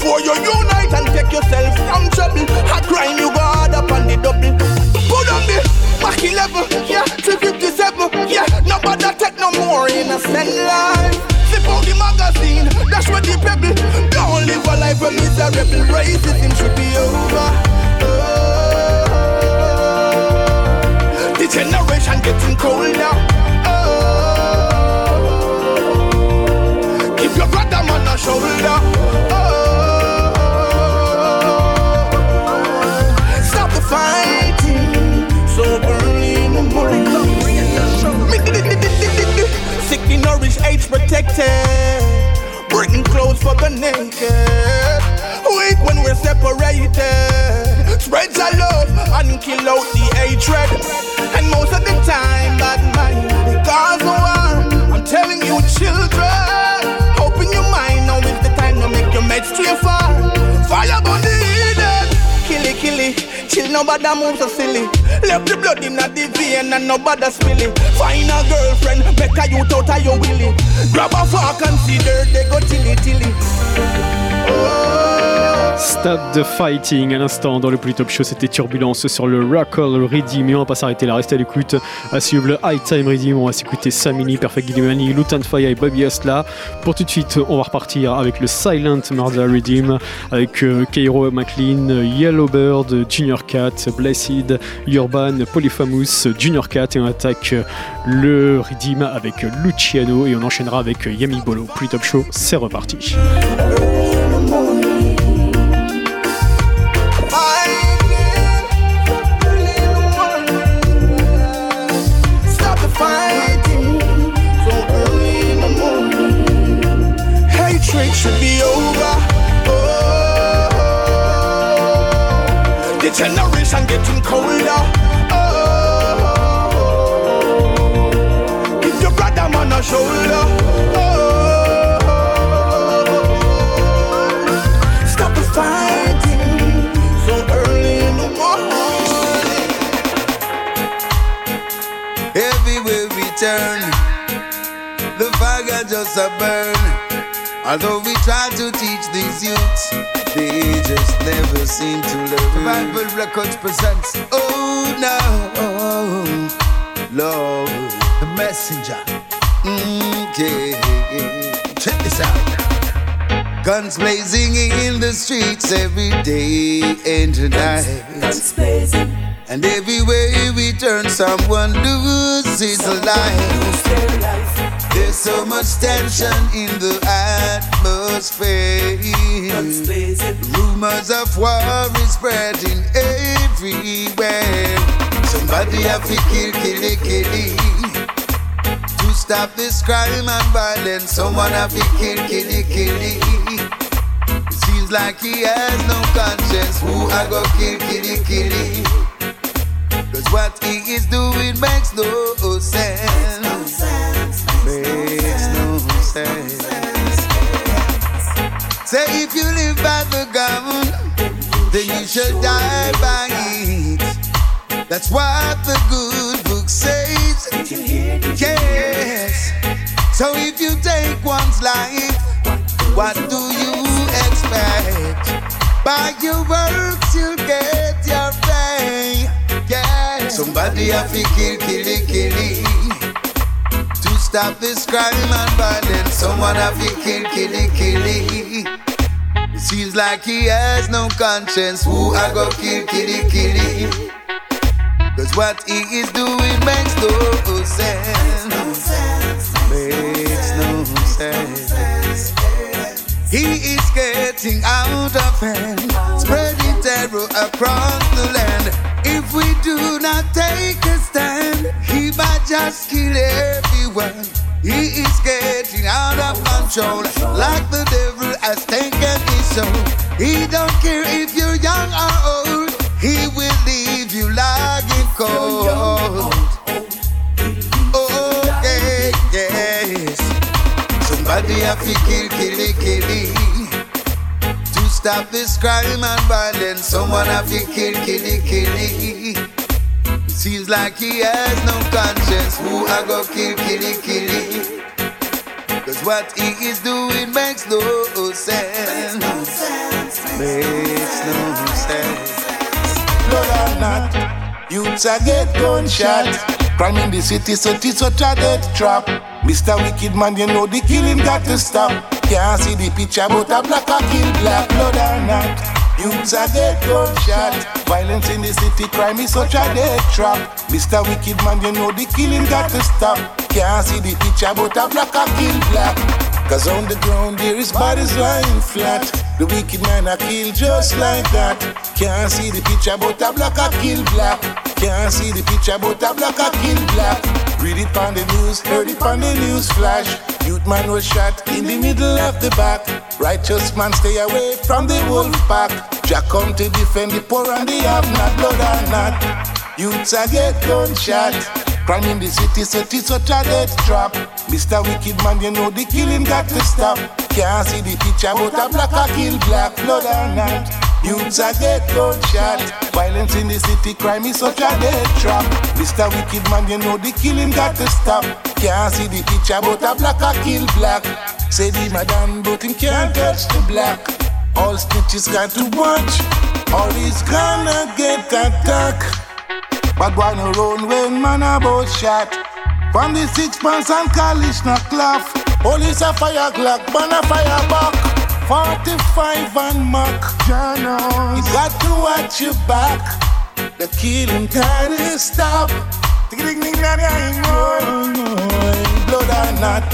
Speaker 24: Before you unite and take yourself from trouble, I grind you hard up on the double. Put on me, MAC-11, yeah, 357, yeah. Nobody take no more innocent life. Flip out the magazine, that's where the pebble. Don't live a life where miserable racism should be over. Oh. The generation getting colder. Oh. Keep your brother man a shoulder. Oh.
Speaker 26: Fighting so early in the morning. Sickly nourished, age protected. Bringing clothes for the naked. Weak when we're separated. Spreads our love and kill out the hatred. It. Nobody move so silly. Left the blood in the vein and nobody spill it. Find a girlfriend, make a youth out of your willy. Grab a fork and see dirt, they go tilly tilly. Oh.
Speaker 2: Stop the Fighting à l'instant dans le plus top show c'était Turbulence sur le Rockall Ready mais on va pas s'arrêter là restez à l'écoute à suivre le High Time Ready on va s'écouter Samini, Perfect Gilimani, Lutan Fire et Bobby Asla pour tout de suite on va repartir avec le Silent Murder Redeem avec euh, Cairo McLean, Yellowbird, Junior Cat, Blessed, Urban, Polyphamous, Junior Cat. Et on attaque le Redeem avec Luciano. Et on enchaînera avec Yami Bolo. Plus top show c'est reparti
Speaker 26: generation getting colder. Oh, give your brother man a shoulder. Oh, stop the fighting so early in the morning.
Speaker 27: Everywhere we turn, the fire just a burn. Although we try to teach these youths, they just never seem to learn. Bible Records presents, oh no, Lord, the messenger. Mm, okay, check this out. Guns blazing in the streets every day and night.
Speaker 28: Guns blazing.
Speaker 27: And everywhere we turn, someone loses a life. There's so much tension in the atmosphere. Rumors of war is spreading everywhere. Somebody have to kill, it, kill. To stop this crime and violence, someone have to kill, kill it, kill it. It seems like he has no conscience. Who I go kill, kill it, kill it. Cause what he is doing makes no sense. Makes no sense. Say if you live by the gun, then you should die by it. That's what the good book says. Yes. So if you take one's life, what do you expect? By your works you'll get your pay. Yeah. Somebody have to kill, kill kill stop this crime and violence, someone have to kill, kill kill it. Seems like he has no conscience. Who I go kill, kill kill. Cause what he is doing makes no sense. Makes no sense. He is getting out of hand, spreading terror across the land. If we do not take a stand, he might just kill everyone. He is getting out of control, like the devil has taken his soul. He don't care if you're young or old, he will leave you lying cold. Oh, okay, yes. Somebody have to kill, kill kill stop this crime and violence, someone have to kill, kill kill seems like he has no conscience. Who I go kill, kill kill. Cause what he is doing makes no sense. Makes no sense.
Speaker 29: Makes no Blood or not, youths a get gunshot. Crime in the city, so it's such a death trap. Mr. Wicked Man, you know the killing got to stop. Can't see the picture, but a black a kill black. Blood or not, youths a get gunshot. Violence in the city, crime is such a death trap. Mr. Wicked Man, you know the killing got to stop. Can't see the picture, but a black a kill black.
Speaker 27: Cause on the ground there is bodies lying flat. The wicked man I kill just like that. Can't see the picture but a black I kill black. Can't see the picture but a black I kill black. Read it on the news, heard it on the news flash. Youth man was shot in the middle of the back. Righteous man stay away from the wolf pack. Jack come to defend the poor and the have not blood or not. Youths a get gunshot. Crime in the city, it's such a death trap. Mr. Wicked Man, you know the killing got to stop. Can't see the picture, but a black a kill black, blood or not. Youths a get gunshot. Violence in the city, crime is such a death trap. Mr. Wicked Man, you know the killing got to stop. Can't see the picture, but a black a kill black. Say the madam, but him can't touch the black. All snitches got to watch, or he's gonna get attacked. But why no run when man about shot? From the six pants and college not cloth. Police a fire glock, ban a fire back. 45 and Mac, Jano. You got to watch your back. The killing gotta stop. Blood or not,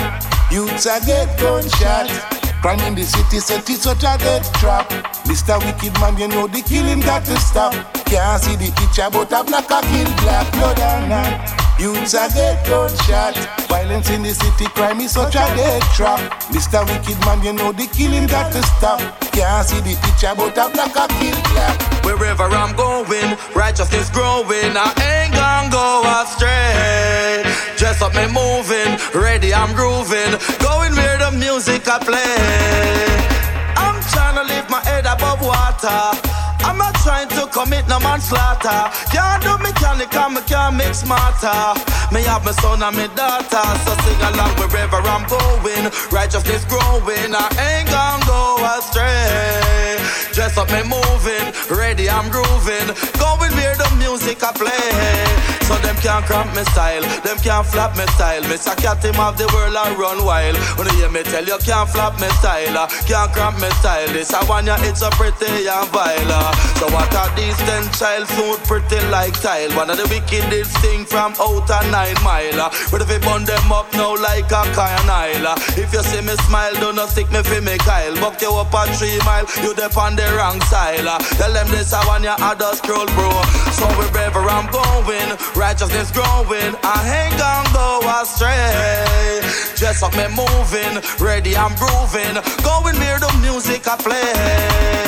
Speaker 27: youths a get gunshot. Crime in the city, set it such a death trap. Mr. Wicked Man, you know the killing got to stop. Can't see the picture, but a black a kill black, blood or not. Youths a get gunshot. Violence in the city, crime is such a death trap. Mr. Wicked Man, you know the killing got to stop. Can't see the picture, but a black a kill black.
Speaker 30: Wherever I'm going, righteousness growing. I ain't gonna go astray. Dress up me moving, ready I'm grooving. Going where the music I play. I'm trying to lift my head above water. I'm not trying to commit no manslaughter. Can't do mechanic and me can't make smarter. Me have my son and my daughter, so sing along wherever I'm going. Righteousness growing, I ain't gonna go astray. Dress up me moving, ready I'm grooving. Going where the music I play. So them can't cramp me style, them can't flap me style. Miss a cat him of the world I run wild. When you hear me tell you can't flap me style, uh, can't cramp me style. This I want you, it's so pretty and vile. So what are these ten child suit pretty like tile? One of the wickedest thing from outer nine mile. But if you burn them up now like a kyanile. uh. If you see me smile, do not stick me for me Kyle. Buck you up a three mile, you dep on the wrong uh. Tell them this I want you, I just scroll bro. So wherever I'm going, righteousness growing. I ain't gonna go astray. Dress up me moving, ready I'm grooving. Going near the music I play.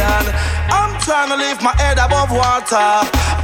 Speaker 30: And I'm trying to lift my head above water.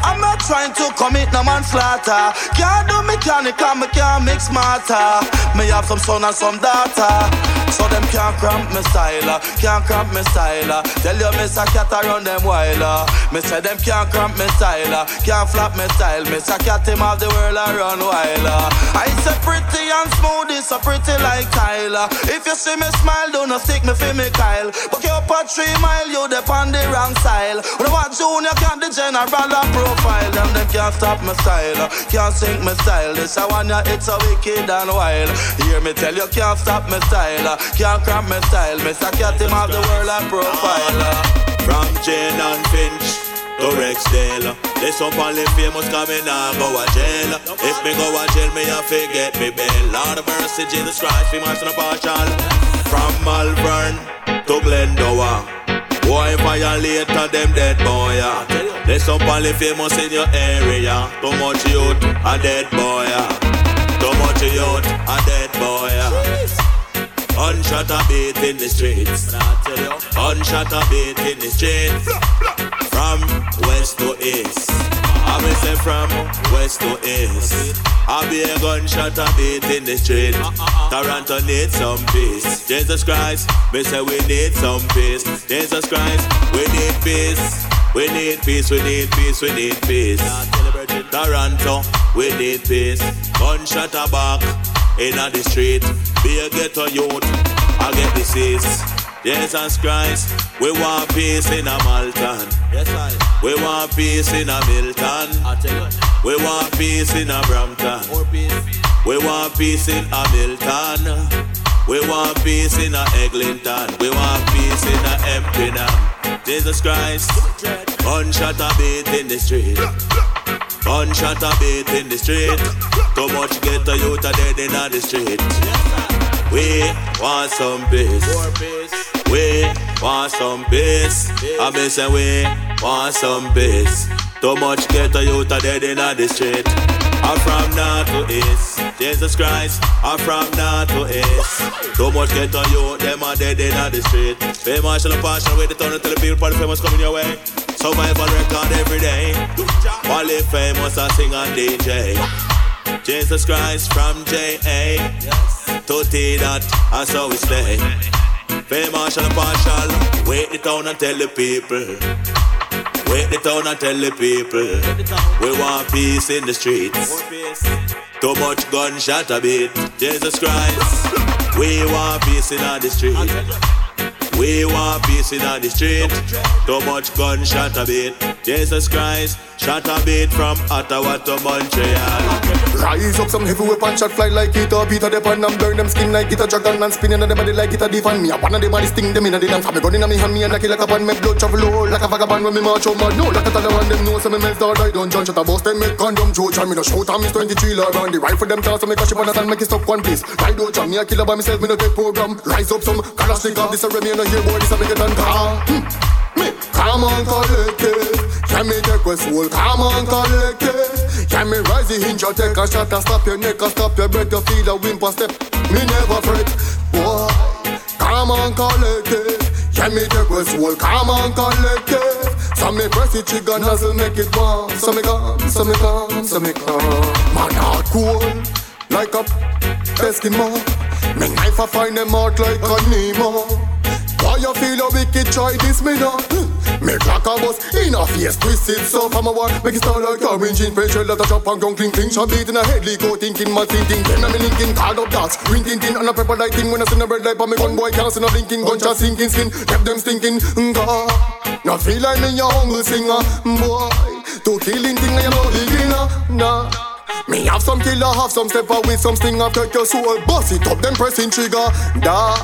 Speaker 30: I'm not trying to commit no manslaughter. Can't do mechanic and me can't mix smarter. Me have some son and some daughter. So them can't cramp me style, can't cramp me style. Tell you miss a cat around them while. Me say them can't cramp me style, can't flap me style. Miss a cat him of the world around while. I say pretty and smooth, it's so pretty like Tyler. If you see me smile, do not stick me for me Kyle. But you up a three mile, you dep on the wrong style. When I want junior, can't the general profile. Them them can't stop my style, can't sink my style. This I want ya, it's a wicked and wild. Hear me tell you, can't stop my style, can't cramp my style. Mr. Cat him of the world a profile.
Speaker 31: From Jane and Finch to Rexdale. This up on famous coming now go a jail. If me go a jail, me a forget me bail. Lord of mercy, Jesus Christ, we must not partial. From Malvern to Glendower. Boy, violate to them dead boy. yeah. This up on the famous in your area. Too much youth, a dead boy. yeah. Too much youth, a dead boy. yeah. Unshot a beat in the streets. Unshot a beat in the streets. From west to east. I will say from west to east. I be a gunshot a beat in the street. Toronto need some peace. Jesus Christ, me say we need some peace. Jesus Christ, we need peace. We need peace, we need peace, we need peace. Toronto, we need peace. Gunshot a back in the street. Be a ghetto youth, I get disease. Jesus Christ, we want peace in a Malton. Yes, I. We want peace in a Milton. We want peace in a Brampton. We want peace in a Milton. We want peace in a Eglinton. We want peace in a Empingham. Jesus Christ, gunshot a beat in the street. Gunshot a beat in the street. Too much ghetto youth are dead in the street. We want some peace. We want some peace. I mean say we want some peace. Too much ghetto youth are dead in the street. I'm from north to east. Jesus Christ, I'm from north to east. Too much ghetto youth, them are dead in the street. Pay marshal and passion with the town until the people party famous coming your way. Survival record every day. Wally famous, I sing on DJ. Jesus Christ from J.A. to T dot, that's how we stay. Pay marshal and partial, wait the town and tell the people. Wake the town and tell the people we want peace in the streets. Too much gunshot a bit. Jesus Christ, we want peace in the street. We want peace in the street. Too much gunshot a bit. Jesus Christ, shot a bit from Ottawa to Montreal.
Speaker 13: Rise up some heavy weapon shot fly like it a Peter the pan and burn them skin like it a dragon and spinning on the body like it a define me. I wanna the body sting them in the dance. I'm gun in me hand me and I kill like a pan make blood travel low like a vagabond when me march out mad. No, like a Taliban them know some me melt or die don't jump shot a bust them make condom joke and me no shout and me 23 lord on the rifle them toss so make a ship on sun make it stop one piece. Ride out me a killer by myself me no take program. Rise up some Kalashnikov this a Remy and a hear boy this a it and car. Hmm. Me come on collect it. Can me take a soul? Come on collect it. Can me rise the hinge or take a shot and stop your neck or stop your breath? You feel a whimper step. Me never fret. Boy, come on collect it. Can me take a soul? Come on collect it. So me press the trigger nozzle make it warm. So me come, so me come, so me come. Man heart cool like a Eskimo. Me knife I find them out like a Nemo. Why you feel a wicked try this me now? Me clock a bus in a face twisted so from a war Make it sound like a engine pressure Let a chop and gun clink clink Shot beat in a head leak out thinking mad thinking. Then me linking card up dots Ring tin tin and a pepper light When I send a red light but me gun boy can't see no blinking Gunshot sinking skin Kept them stinking. God Not feel like me a humble singer Boy. To killing thing I am not beginner Nah. Me have some killer, have some stepper with some sting I take your soul, bust it up, then pressing trigger. Da,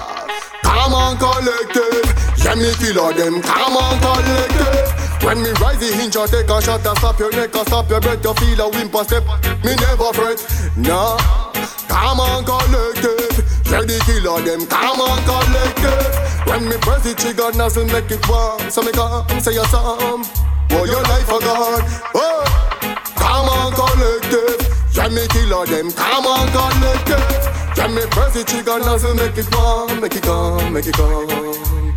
Speaker 13: come on, collective. Yeah, me killer them, come on, collective. When me rise the hinge, I take a shot and stop your neck, and stop your breath. You feel a whimper step, me never fret. Nah, come on, collective. Yeah, the killer them, come on, collective. When me press the trigger, nothing make it warm. So me come say your um. song. Oh, your life a gone. Oh, come on, collective. Yeah, me killer them, come on, collective. Yeah, me press the trigger, nothing make it warm, make it come, make it come.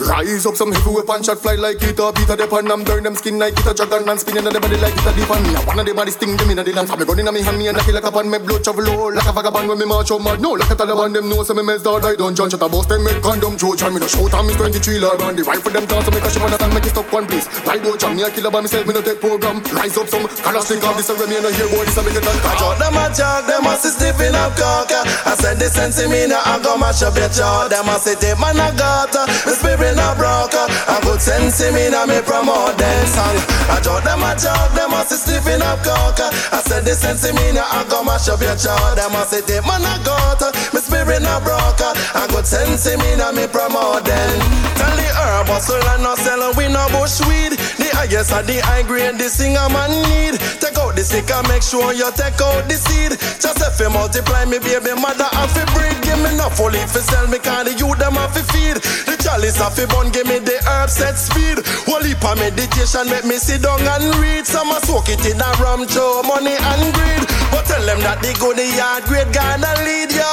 Speaker 13: Rise up some heavy weapon shot fly like it a Peter the pan and burn them skin like it a dragon and spinning on the body like it a defan me. I wanna the body sting them in the land. Me gun in me hand me and I kill like a pan. Me blood travel low like a vagabond when me march out mad. No like a Taliban them know so me mess down. I don't jump shot a bust them make condom and me no shout and me 23 lord on the rifle them down so a ship on the stand make it stop one place. Ride out and me a killer by myself me no take program. Rise up some Kalashnikov this a Remy and a hear boy this a make it and
Speaker 25: I talk them a talk, them a see stiffing up cock. I said this sense in me now I go mash up your jaw. Them a take man a got me spirit a broker. A good sense in me now me promote them song. I talk them a talk, them a see stiffing up cock. I said this sense in me now I go mash up your jaw. Them a say take man a got me spirit a broker. I good sense in me now me promote them. Tell the herb hustle and no sell we no bush weed. Highest of the high grade the singer man need. Take out the stick and make sure you take out the seed. Just if you multiply me baby mother have to breed. Give me enough for leaf for sell me can the youth them have to feed. The chalice have to bun give me the herb set speed. Whole heap meditation make me sit down and read. Some a soak it in a rum show money and greed. But tell them that the good the yard great gonna lead yo.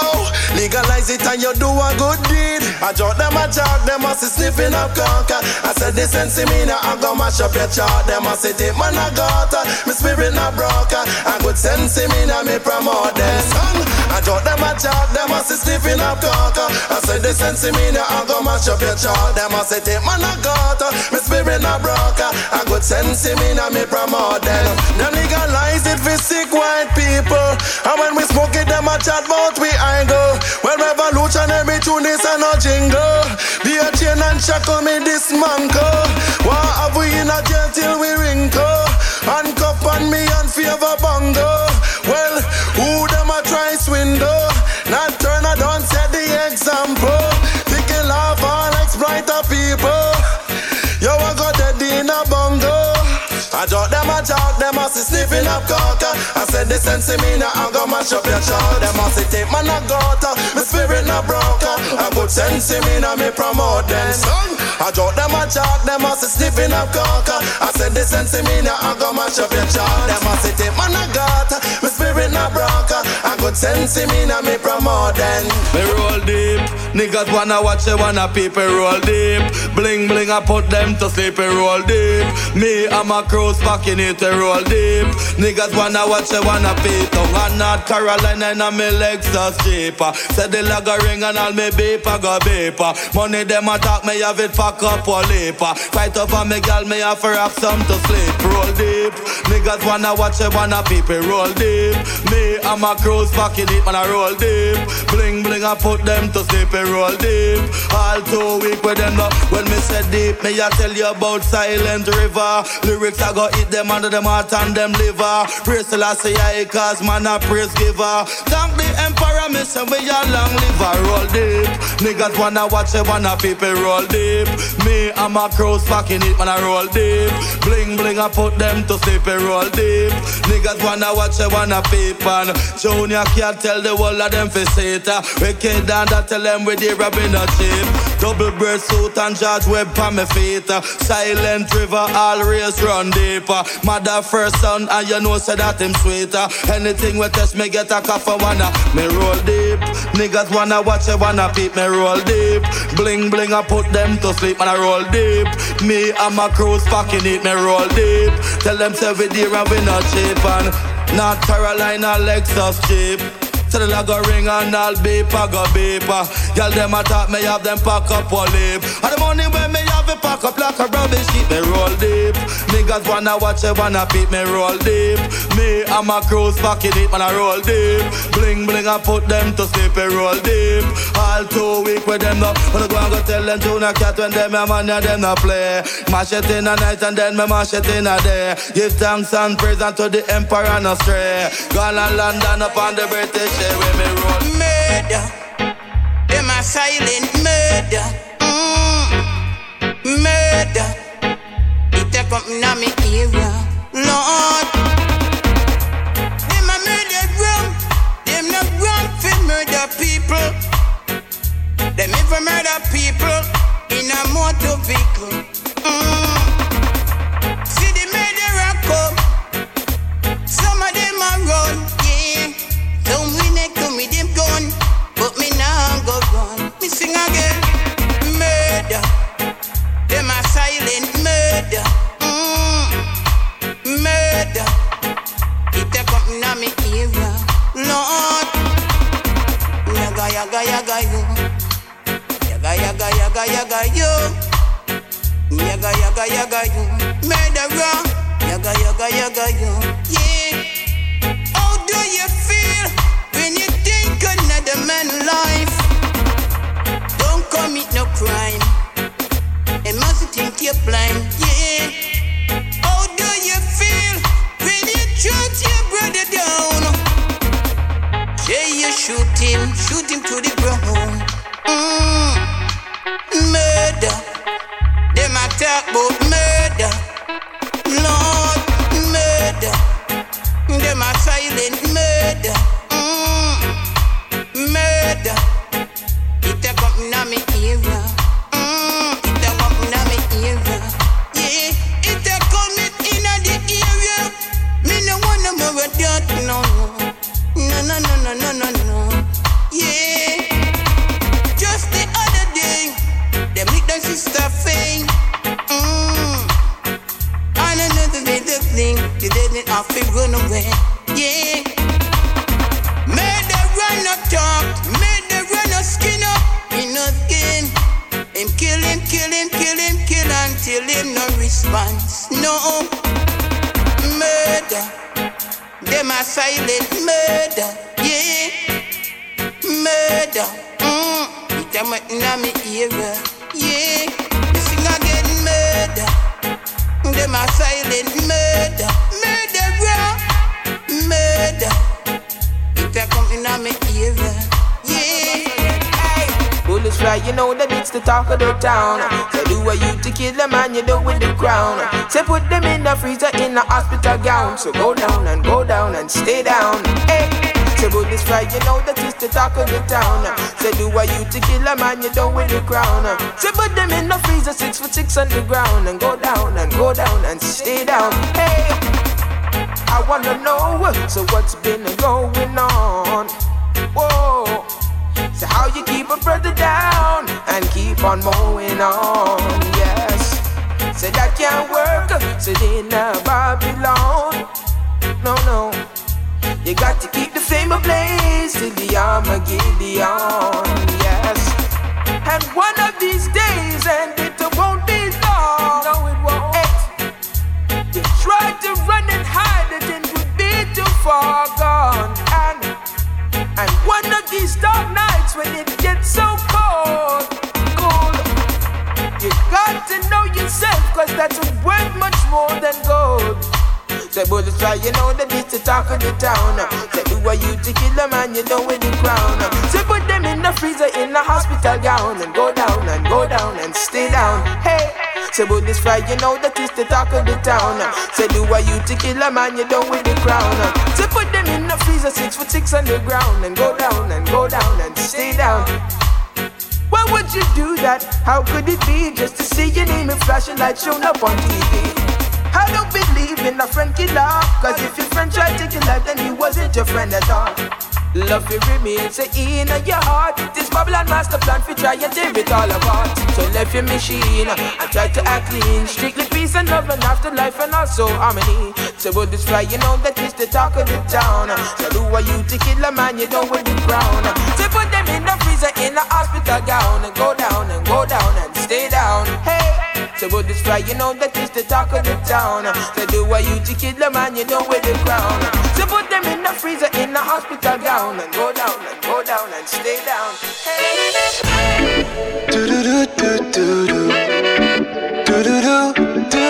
Speaker 25: Legalize it and you do a good deed. I jot them a talk, them a see sniffing up cock. I said this sense in me now I go mash up your chart. Them a say take man I got me spirit not broke. A good sense in me now me promote them song. I jot them a talk, them a see sniffing up cock. I said this sense in me now I go mash up your chart. Them a say take man I got me spirit not broke. A good sense in me now me promote them. Them legalize it for sick white people. And when we smoke it, them a chat about we go. When revolutionary tune is a no jingle. Be a shackle me this manco. Why have we in a jail till we wrinkle? Handcuff on me and favor bongo.
Speaker 32: Sniffing up coke. Uh. I said the sense me now, I go mash up your jaw. Them must take man a gutter, my spirit not broke. Uh. I put sense in me now, me promote them. Son, I talk them a talk, them must sniffing up coke. Uh. I said the sense me now, I go mash up your jaw. Them take my spirit not broke. I good sense me now, me promote them.
Speaker 31: Me roll deep, niggas wanna watch it, wanna people roll deep. Bling bling, I put them to sleep, and roll deep. Me and my crew's packing it, to roll deep. Niggas wanna watch it, wanna peep. Tongue and North Carolina, and me legs are cheaper. Said the log ring and all me beep, I go beep. Money them attack me, have it pack up or leap. Fight up on me gal, me have to rock some to sleep. Roll deep, niggas wanna watch it, wanna peep, it roll deep. Me and my crew's packing it, man, I roll deep. Bling bling, I put them to sleep, it roll deep. All too weak with them up. When me say deep, me I tell you about silent river. Lyrics I go hit them under them heart and them liver. Praise the last I cause man a praise giver. Thank the emperor, me say we a long liver. Roll deep. Niggas wanna watch it, wanna people roll deep. Me and my crows fucking it, man I roll deep. Bling bling, I put them to sleep, it roll deep. Niggas wanna watch it, wanna and Junior can't tell the whole of them for sit. Wicked and I tell them we the robbing a cheap. Double breast suit and George Webb on my feet. Silent river, all race run deeper. Mother first son, and you know say that him sweeter. Anything we test me get a cough wanna me roll deep. Niggas wanna watch it, wanna peep me roll deep. Bling bling, I put them to sleep and I roll deep. Me and my crew's fucking it, me roll deep. Tell them say we dear and we not cheap and North Carolina Lexus cheap. So the go ring and all beep, I go beep. Girl, them attack me, have them pack up or leave. And the money when me it pack up like a rubbish sheet, me roll deep. Niggas wanna watch it, wanna beat me roll deep. Me and my crew's packing deep, man, I roll deep. Bling bling, I put them to sleep, me roll deep. All too weak with them, no. When I go and go tell them to not cat when them a man, yeah, them not play. Mash it in a night and then me mash it in a day. Give thanks and praise unto the emperor and stray. Gone and London upon the British where me roll.
Speaker 24: Murder, them a silent murder. Mm. Murder, it take up in me area, Lord. Them a murder rum, them no rum fi murder people. Them even murder people in a motor vehicle. Mm. Lord. Yaga yaga yaga yo, yaga yaga yaga yaga yo, yaga yaga yaga yo, murderer. Yaga yaga yaga yo, yeah. How do you feel when you think another man's life? Don't commit no crime. And must think you're blind, yeah. Shoot him, shoot him to the ground. Mm. Murder. Them attack about murder. Lord, murder. Them a silent murder. They didn't the talk
Speaker 21: of the town. Say, do what you to kill a man, you do with the crown. Say, put them in the freezer in the hospital gown. So go down and go down and stay down. Hey. Say, but this fry, you know that it's the talk of the town. Say, do what you to kill a man, you do with the crown. Say, put them in the freezer, six foot six on the ground. And go down and go down and stay down. Hey. I wanna know, so what's been going on? Whoa. So how you keep a brother down and keep on mowing on? Yes. Say that can't work. Say in Babylon. No, no. You got to keep the flame ablaze till the Armageddon. Yes. And one of these days, and it won't be long. No, it won't. You try to run and hide it, and would be too far gone. And and one these dark nights when it gets so cold, cold, you got to know yourself, cause that's worth much more than gold. Say bullets try, you know that it's the talk of the town. Say do what you to kill a man, you know with the crown. Say put them the freezer in the hospital gown and go down and go down and stay down. Hey, say bullets try, you know that it's the talk of the town. Uh, say do what you to kill a man, you know with the crown. Uh, say put them in the freezer six foot six on the ground and go down and go down and stay down. Why would you do that? How could it be just to see your name in flashing lights shown up on TV? I don't believe in a friend killer. Cause if your friend tried to your life, then he wasn't your friend at all. Love you remain say in your heart. This Babylon master plan for try and tear it all apart. So left your machine and try to act clean. Strictly peace and love and afterlife and also harmony. So with this fly, you know that it's the talk of the town. So do what you to kill a man, you don't win the crown. So put them in the freezer in the hospital gown and go down and go down and stay down. Hey. So with this fly, you know that is the talk of the town. So do what you to kill a man, you know where the crown. So put them in the freezer in the hospital gown and go down and go down and stay down. Hey.
Speaker 25: Do do do do do do do do do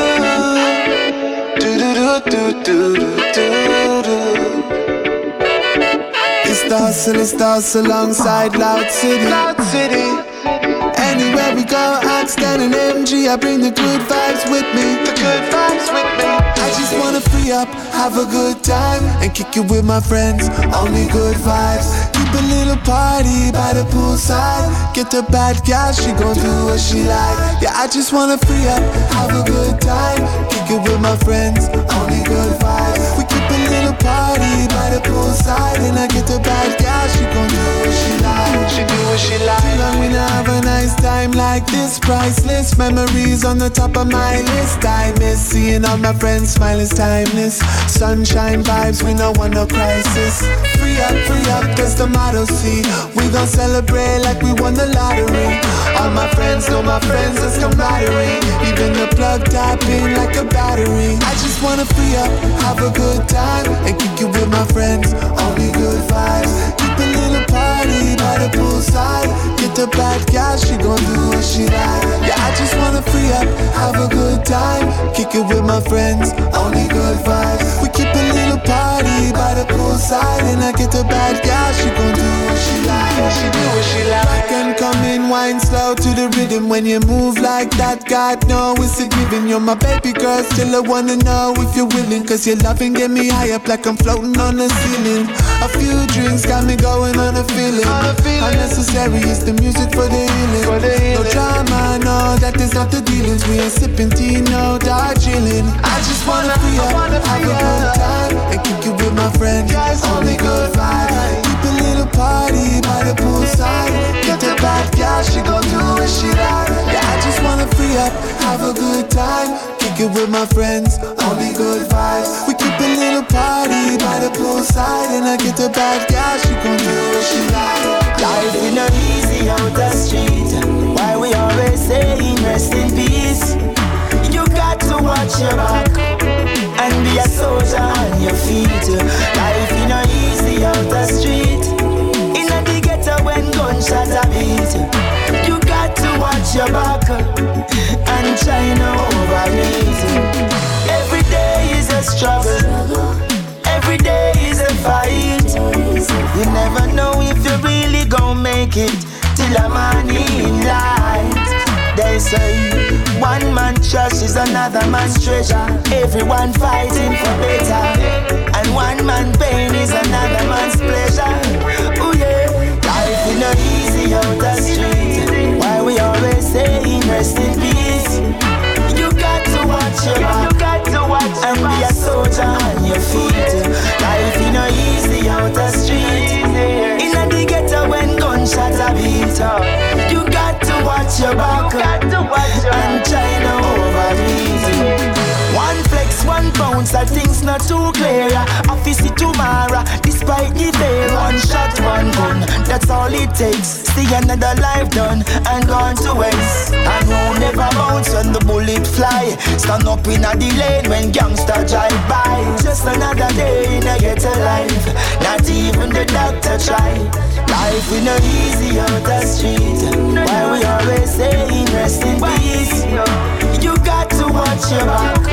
Speaker 25: do do do do do do
Speaker 33: It's the hustle, it's the hustle alongside Loud City.
Speaker 25: Loud City.
Speaker 33: Anywhere we go, Oxton and MG, I bring the good vibes with me.
Speaker 25: The good vibes with me.
Speaker 33: I just wanna free up, have a good time, and kick it with my friends. Only good vibes. Keep a little party by the poolside. Get the bad gal, she gon' do what she like. Yeah, I just wanna free up, have a good time, kick it with my friends. Only good vibes. We keep a little party by the poolside, and I get the bad gal, she gon' do what she like.
Speaker 25: She do what she like.
Speaker 33: Too long we not have a nice time like this. Priceless memories on the top of my list. I miss seeing all my friends smile is timeless. Sunshine vibes, we no want no crisis. Free up, free up, that's the motto. See, we gon' celebrate like we won the lottery. All my friends know my friends, that's camaraderie. Even the plug tap in like a battery. I just wanna free up, have a good time, and kick it with my friends. Only good vibes. By the poolside. Get the bad gal, she gon' do what she like. Yeah, I just wanna free up, have a good time, kick it with my friends. Only good vibes. We keep a little party by the poolside, and I get the bad gal, she gon' do what she like.
Speaker 25: She do what she like.
Speaker 33: Back and come in, wine slow to the rhythm. When you move like that, God know it's a given. You're my baby girl, still I wanna know if you're willing. Cause your loving get me high up like I'm floating on the ceiling. A few drinks got me going on a feeling. Unnecessary is the music for the healing. No drama, no, that is not the dealings. We ain't sipping tea, no dark chilling. I just wanna free up, have a good time, and kick it with my friend friends. Only good vibes. Keep a little party by the poolside. Bad gal, she gon' do what she like. Yeah, I just wanna free up, have a good time, kick it with my friends. Only good vibes. We keep a little party by the poolside, and I get the bad gal, she gon' do what she like.
Speaker 25: Life is not easy out the street. Why we always saying rest in peace? You got to watch your back and be a soldier on your feet. Life is not easy out the street. When gunshots are beat, you got to watch your back and try no overeat. Every day is a struggle. Every day is a fight. You never know if you really gon' make it till the morning light. They say one man trash is another man's treasure. Everyone fighting for better, and one man pain is another man's pleasure. Oh yeah, life is no easy out the street. Why we always saying rest in peace? You got to watch your back. You got to watch and be a soldier on your feet. Life is no easy out the street. In the ghetto when gunshots are beat, you got to watch your back and China over easy. One flex, one bounce, that things not too clear. I Office it tomorrow, despite the fear. One shot, one gun, that's all it takes. See another life done and gone to waste. And who never bounce when the bullet fly. Stand up in a lane when gangster drive by. Just another day in a ghetto life. Not even the doctor try. Life we no easy out the street. Why we always saying rest in peace? You got to watch your back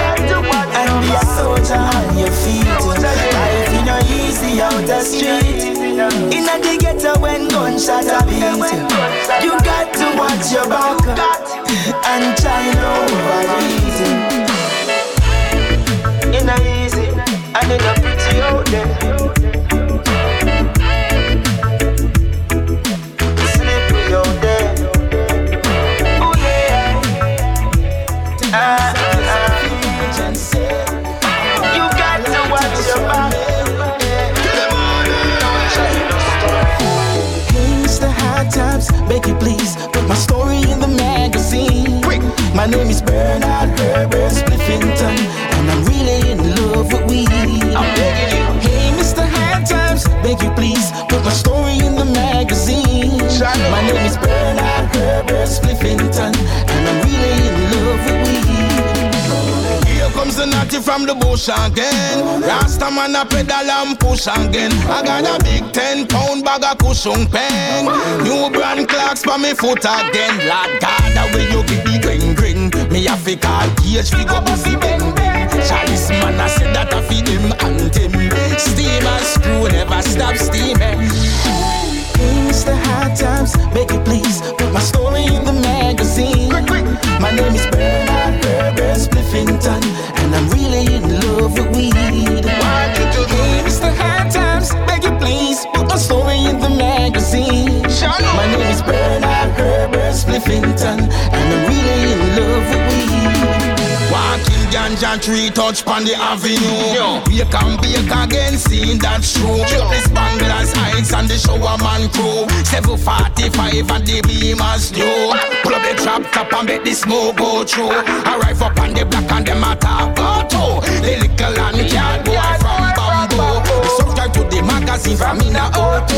Speaker 25: and be a soldier on your feet. No out the street. In a the ghetto when gunshots are beat. You got to watch your back and try over easy. In a easy and in a pretty out there.
Speaker 4: My name is Bernard Herbert Spliffington, and I'm really in love with weed. I'm begging you. Hey, Mr. High Times, beg you please put my story in the magazine. My name is Bernard Herbert Spliffington, and I'm really in love with weed.
Speaker 34: Here comes the natty from the bush again. Rasta man a pedal and push again. I got a big 10 pound bag of cushion pen. New brand clocks for me foot again. Lord God, the way you give me green. Me a fi call fi go busy bang bang. Chalice man a say that a fi him and him. Steam and screw never stop steaming.
Speaker 4: Mr. High Times, beg you please put my story in the magazine. My name is Bernard Herbert Spliffington, and I'm really in love with weed. Hey, Mr. High Times, beg you please put my story in the magazine. My name is Bernard Herbert Spliffington,
Speaker 34: ganja tree touch pon the avenue. Wake and bake again, seeing that's true. The Spanglers Heights and the Shower Man crew. 745 and the Beamers new. Pull up the trap top and make the smoke go through. Arrive up on the block and them attack go to. The little and can't go from bamboo. Subscribe to the magazine from in a O2.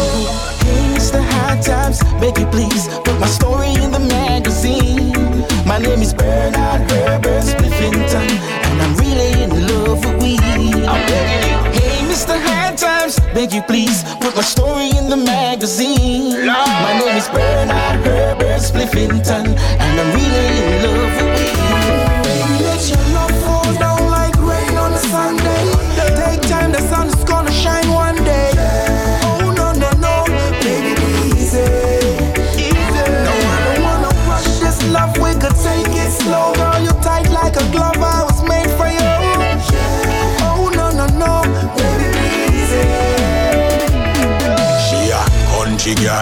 Speaker 4: Hey, Mr. High Times, beg you please put my story in the magazine. My name is Bernard Herbert Spliffington, and I'm really in love with weed. Hey, Mr. High Times, beg you please put my story in the magazine. My name is Bernard Herbert Spliffington, and I'm really in love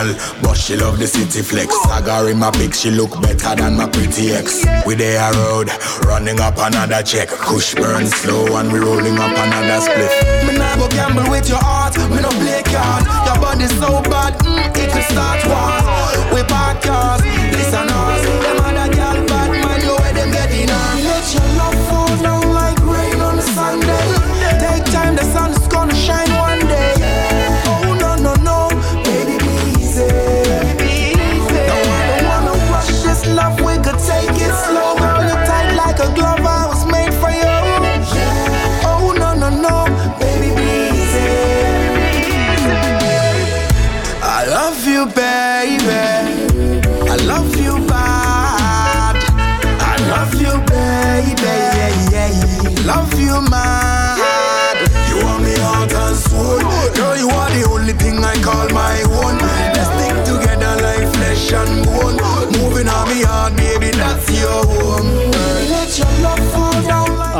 Speaker 10: girl,
Speaker 34: but she love the city flex. Sagar in my pic, she look better than my pretty ex. We there a road, running up another check. Kush burn slow and we rolling up another split.
Speaker 10: Me nah go gamble with your heart, me no play card. Your body so bad, mm, it could start wars. We park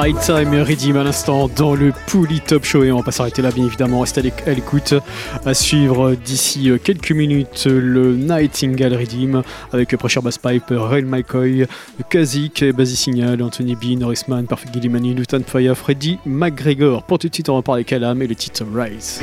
Speaker 18: High Time Redeem à l'instant dans le Pouli Top Show et on va pas s'arrêter là bien évidemment restez à l'écoute à suivre d'ici quelques minutes le Nightingale Redeem avec Pressure Bass Pipe, Rail McCoy, Kazik, Basie Signal, Anthony B, Norrisman, Perfect Gillimani, Lutan Fire, Freddy McGregor. Pour tout de suite on va parler Calam et le titre Rise.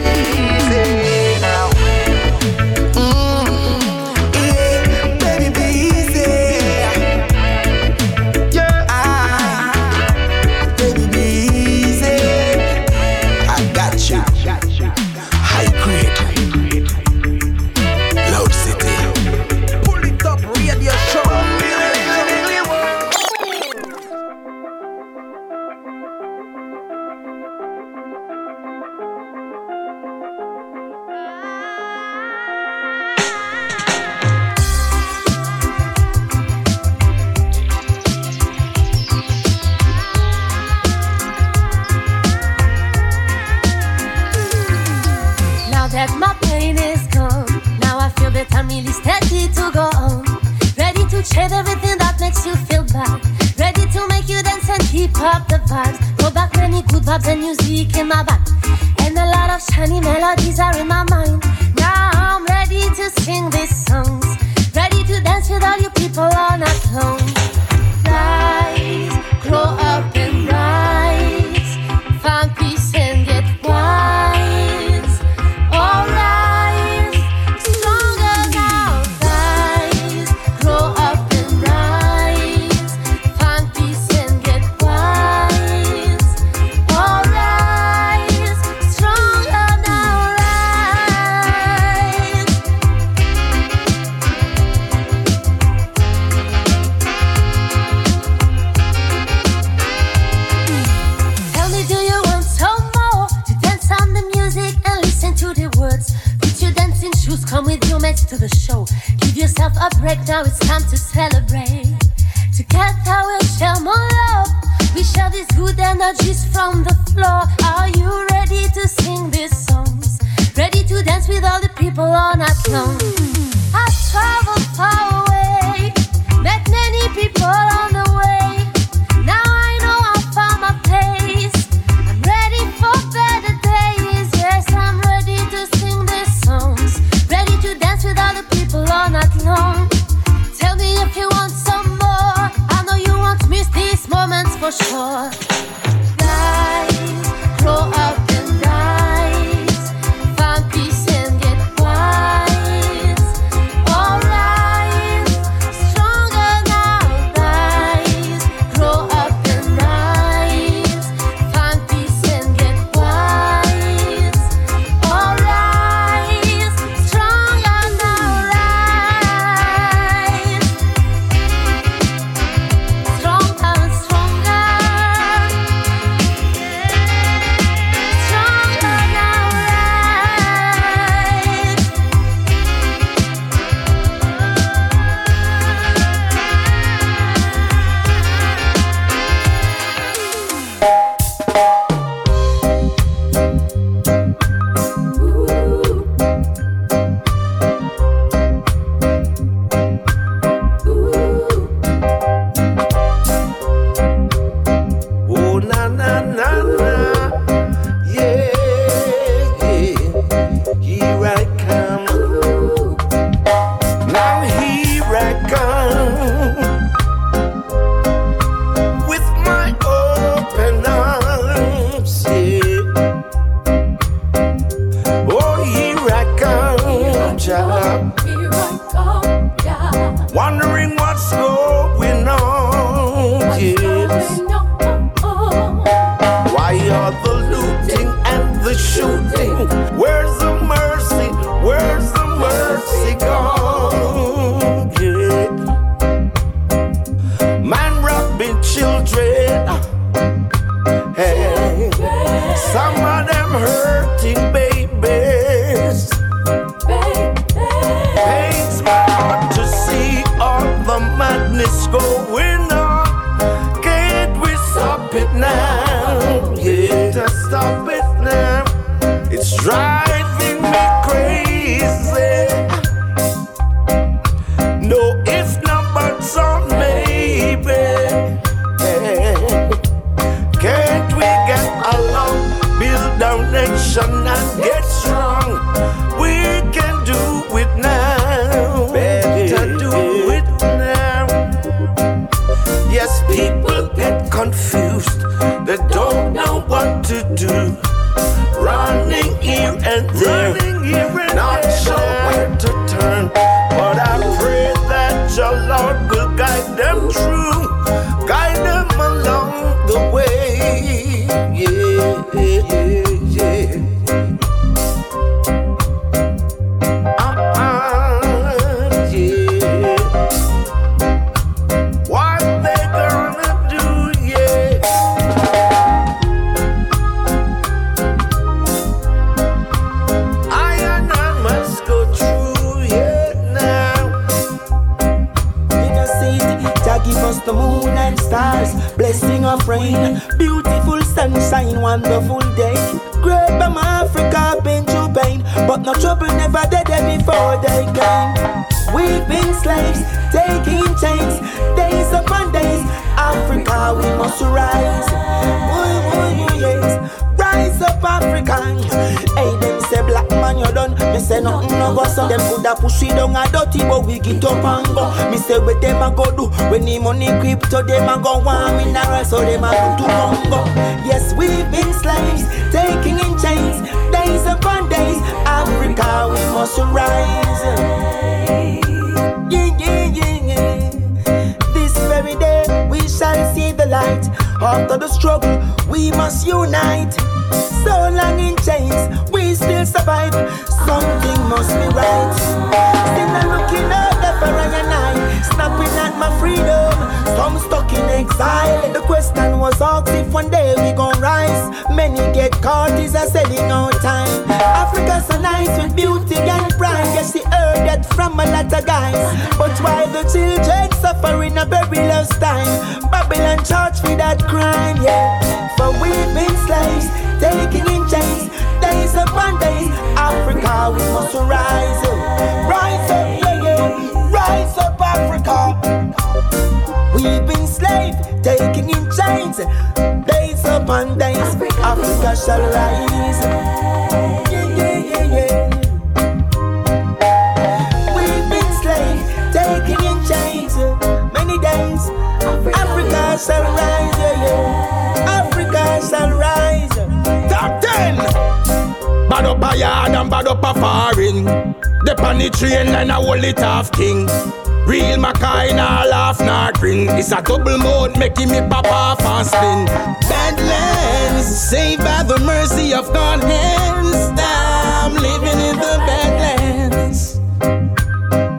Speaker 4: It's a double mode making me pop off and spin. Badlands, saved by the mercy of God. Hands I'm living in the Badlands.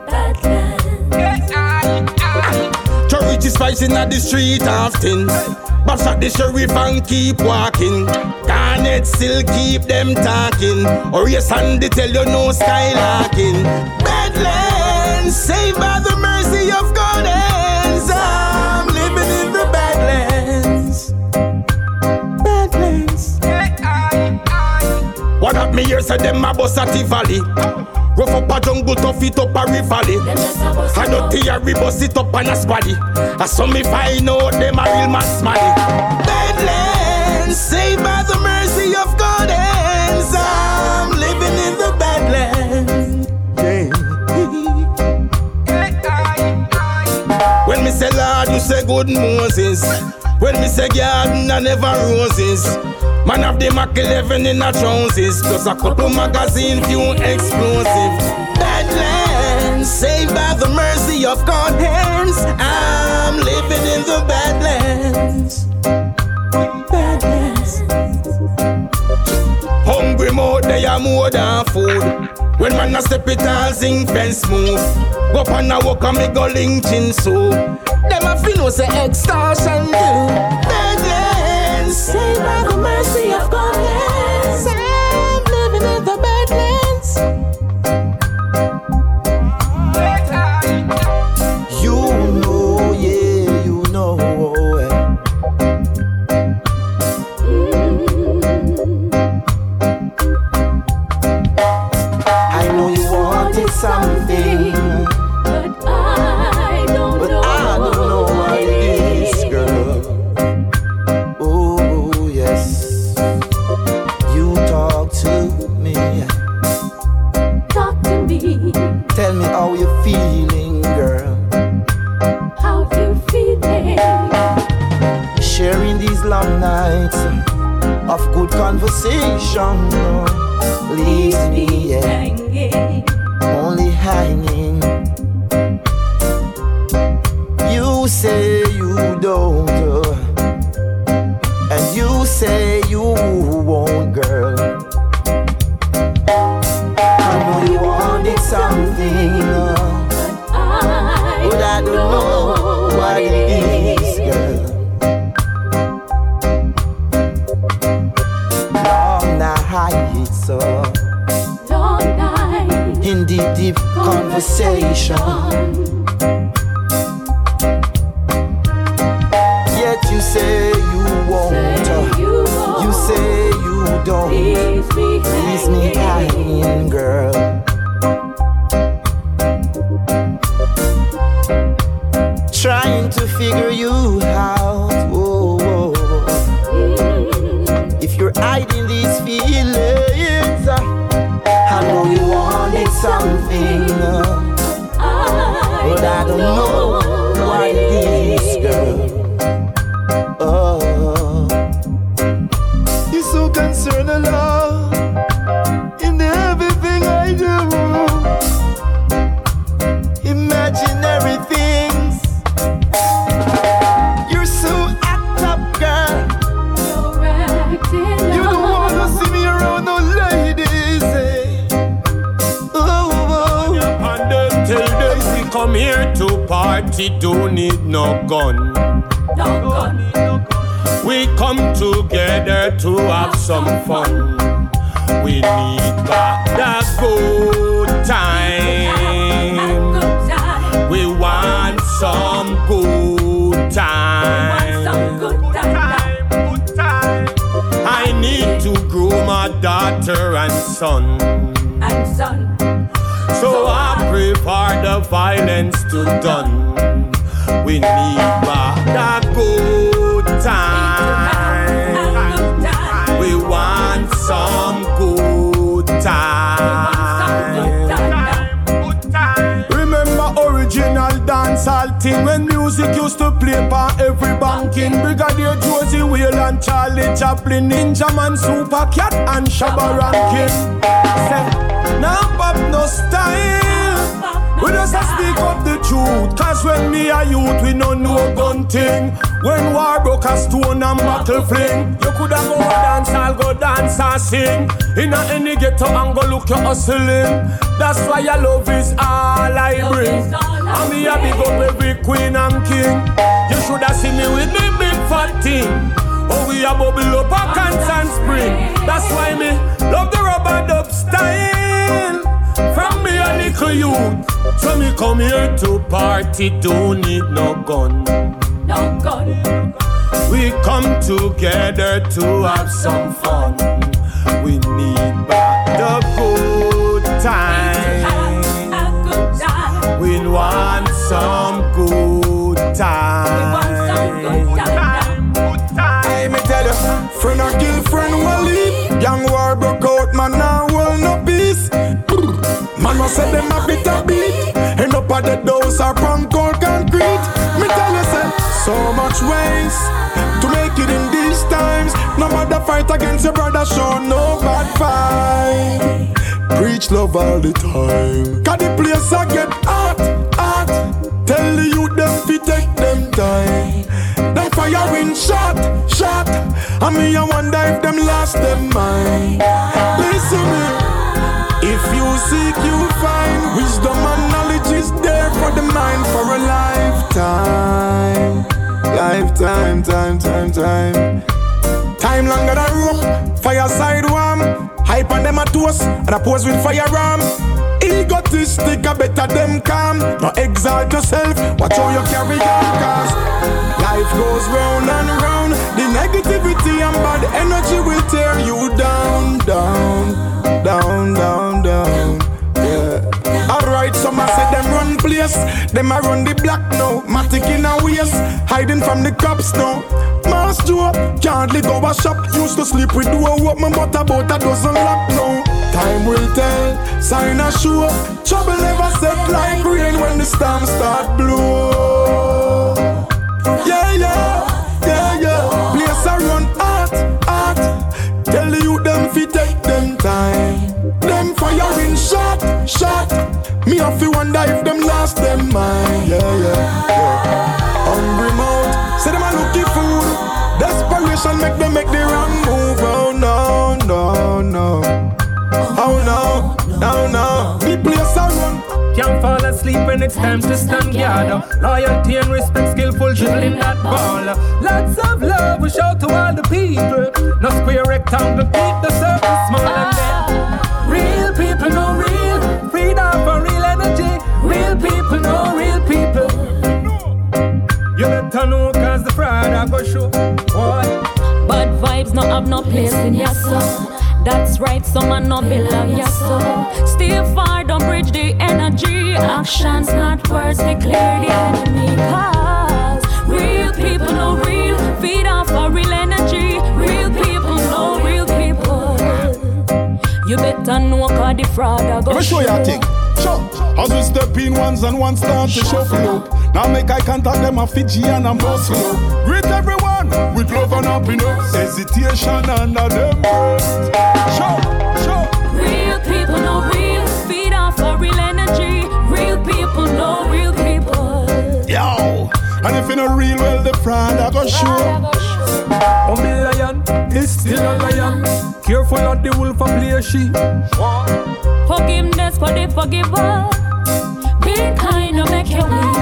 Speaker 4: Badlands. Charity spice in the street often. But shot the sheriff and keep walking. Garnet still keep them talking. Or yes, and they tell you no skylarking. Badlands, saved by the mercy of Cause that me here say them a bust at the valley. Rough up a jungle, tough it up a rivally. I don't theory, bust it up on a squaddy. I saw me find out them a real mass money. Badlands, saved by the mercy of God, and I'm living in the Badlands. Yeah. when me say Lord, you say good Moses. When me say garden, I never roses. Man of the MAC-11 in a trousers, plus a couple magazine, few explosive. Badlands, saved by the mercy of God hands. I'm living in the Badlands. Badlands. Hungry more, they are more than food. When man a step it all sing fence move Go up and a walk and me go link chin so Them a fi know se extortion do
Speaker 25: saved by the mercy of God.
Speaker 35: Party, don't need no gun.
Speaker 36: No gun.
Speaker 35: We come together to have some fun. We need back the good time. We want some good time. I need to grow my daughter and son.
Speaker 36: And son.
Speaker 35: So I pray for the violence to done. We need the good time. We want some good time.
Speaker 16: Remember original dancehall thing when music used to play by every banking Brigadier Josey Whale and Charlie Chaplin, Ninja Man, Super Cat and Shabba Rankin. Now pop no style. We just a speak up the truth. Cause when me a youth, we no know gun thing. When war broke a stone and battle fling. You coulda go dance, I'll go dance and sing. In a any ghetto and go look your hustling. That's why your love is all I bring. And me a big up every queen and king. You shoulda see me with me big fat thing. Oh, we a bubble up a constant spring. That's why me love the rubber dub style. From a little youth. So me come here to party, don't need no gun.
Speaker 36: No gun.
Speaker 35: We come together to have some fun. We need back the good time. We want some
Speaker 16: At the dose or punk cold concrete. Me tell you, say, so much ways to make it in these times. No matter fight against your brother, show no bad fight. Preach love all the time. Cause the place I get hot, hot. Tell the youth them fi take them time. Them firing shot, shot. I mean, I wonder if them lost them mind. Listen me. If you seek, you find wisdom and knowledge is there for the mind for a lifetime. Lifetime, time, time, time. Time longer than rope, fireside warm. Hype on them a toast, and a pose with firearm. Egotistic, I better them calm. No exalt yourself, watch how you carry on, cause life goes round and round. The negativity and bad energy will tear you down, down, down, down, down. Alright, some I say them run place, them I run the block now. Matic in a waist, hiding from the cops now. Mass Joe, can't go a shop. Used to sleep with door open, but about a dozen lock now. Time will tell, sign a show. Trouble never set like rain when the storm start blow. Yeah, yeah,
Speaker 12: shot, shot. Me have to wonder if them lost them mind. Yeah, yeah, yeah. Hungry mouth, say them a looking food. Desperation make them make the wrong move. Oh no, no, no. Oh no, no, no. Me place a run.
Speaker 37: Can't fall asleep when it's time to stand guard. Loyalty and respect, skillful dribbling that ball. Lots of love we show to all the people. No square rectangle, keep the circle small and then. Real people, no real. Freedom for real energy. Real people, no real people. You better know cause the fraud I go show. Boy.
Speaker 35: Bad vibes no have no place in your soul. That's right, someone no belong your soul. Stay far, don't bridge the energy. Actions, not words, declare the enemy. Cause real people no real, You better know cause the fraud I go
Speaker 12: Let me show you a thing. Sure. As we step in ones and one start to shuffle up. Now make eye contact them a Fiji and a muscle up. Greet everyone with love and happiness. Hesitation under them. Show, show.
Speaker 35: Real people no real, feed off a real energy. Real people no real people.
Speaker 12: Yo. And if you no real, well the fraud I go show.
Speaker 37: Oh, me lion is still a lion. Careful not the wolf a play she.
Speaker 35: Forgiveness for the forgiver. Be kind to make you win.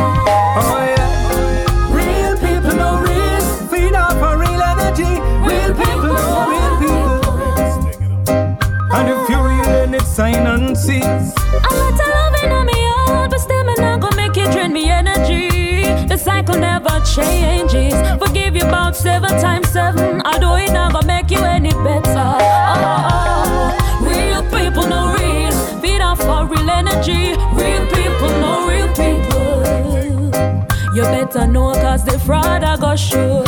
Speaker 37: Oh yeah. Real people no real. Feed off a real energy. Real people no real people. And if you real then it's sign and see.
Speaker 35: Cycle never changes. Forgive you about seven times seven. I Although it gonna make you any better. Oh, oh. Real people no real. Feed off for real energy. Real people no real people. You better know cause the fraud I got sure.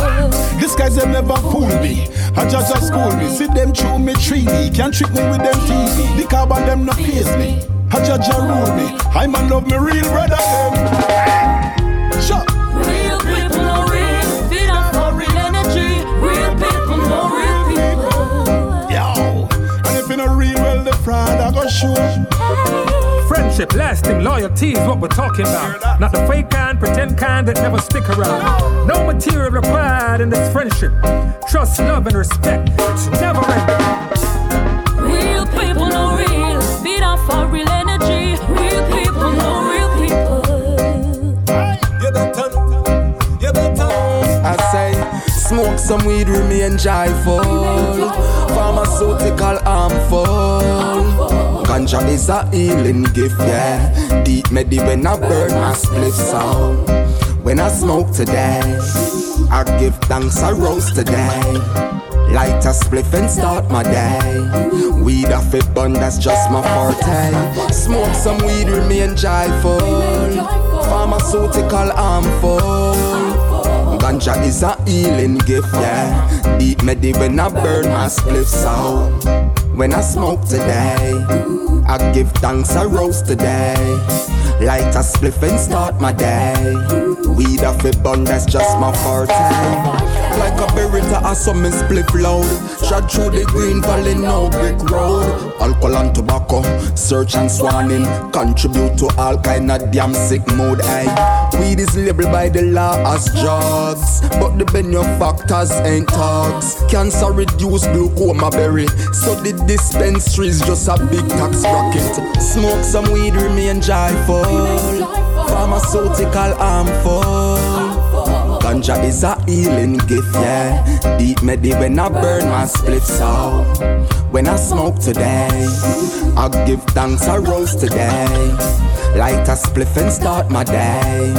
Speaker 12: These guys them never fool me. I just just school me. See them chew me treaty. Can't trick me with them TV. The carbon them not face me. I just just rule me. I man love me real brother. Fraud I go show.
Speaker 37: Friendship, lasting loyalty is what we're talking about. Not the fake kind, pretend kind that never stick around. No material required in this friendship. Trust, love, and respect. It's never ending.
Speaker 35: Real people no real. Feed off for real energy. Real people no real people.
Speaker 12: You better. You better.
Speaker 38: I say, smoke some weed, remain joyful. Pharmaceutical harmful. Ganja is a healing gift, yeah. Deep medi when I burn my spliff sound. When I smoke today, I give thanks, I roast today. Light a spliff and start my day. Weed off it bun, that's just my forte. Smoke some weed, remain joyful. Pharmaceutical harmful. Ganja is a healing gift, yeah. Deep medi when I burn my spliffs out. When I smoke today, I give thanks, I roast today. Light a spliff and start my day. Weed it bun, that's just my forte. Like a berita, I summon spliff loud. Shot through the green valley, no brick road. Alcohol and tobacco, search and swanning. Contribute to all kind of damn sick mood, aye. Weed is labeled by the law as drugs. But the benefactors ain't thugs. Cancer reduce glaucoma berry. So the dispensary's just a big tax bracket. Smoke some weed, remain joyful. Pharmaceutical harmful. Ganja is a healing gift, yeah. Deep medi when I burn my spliffs out. When I smoke today, I give thanks, I rose today. Light a spliff and start my day.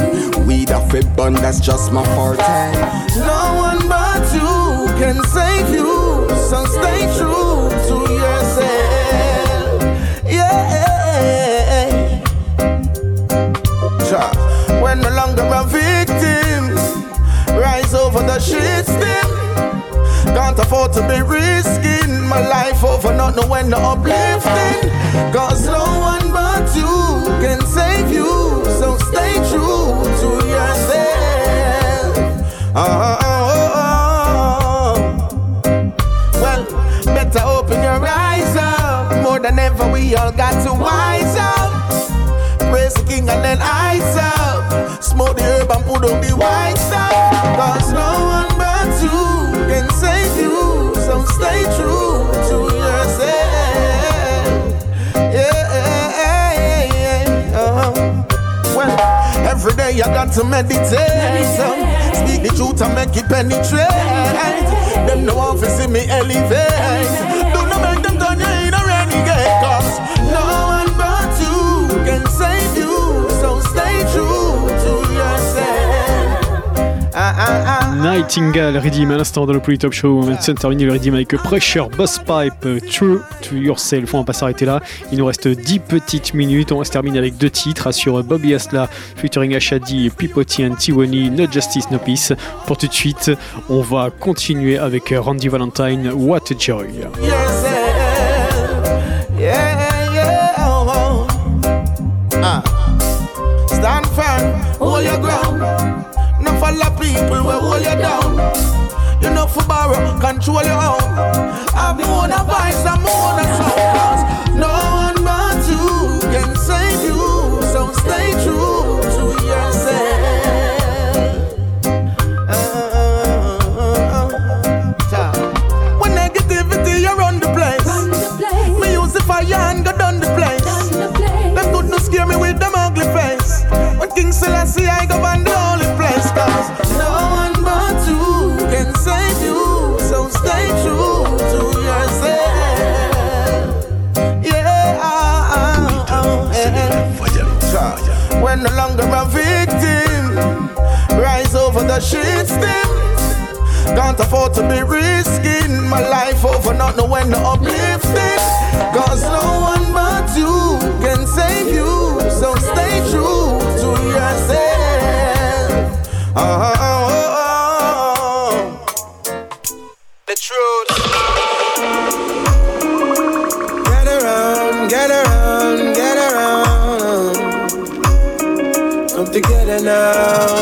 Speaker 38: Weed a it bun, that's just my forte.
Speaker 20: No one but you can save you, so stay true to yourself. Yeah. When no longer a victim, rise over the shit stem. Can't afford to be risking my life over not knowing the uplifting. Cause no one but you can save you, so stay true to yourself. Ah, ah, ah. Well, better open your eyes up. More than ever. We all got to wise up. Praise the king and then eyes up. Smoke the herb and put on the white stuff. Cause no one but you can save you. So stay true to yourself. Yeah, uh-huh. Well, every day I got to meditate. So speak the truth and make it penetrate. Them no to see me elevate.
Speaker 2: Nightingale, Redeem à l'instant dans le Polytop Show. On vient de terminer le avec Pressure, Boss Pipe, euh, True to Yourself. On va pas s'arrêter là. Il nous reste 10 petites minutes. On va se terminer avec deux titres sur Bobby Asla, featuring Ashadi, Pipoti and Tiwani, No Justice, No Peace. Pour tout de suite, on va continuer avec Randy Valentine, What a Joy.
Speaker 20: Yeah, control your own. The shit stem. Can't afford to be risking my life over not knowing the uplifting. Cause no one but you can save you. So stay true to yourself. Oh, oh,
Speaker 39: The truth.
Speaker 20: Get around, get around, get around. Come together now.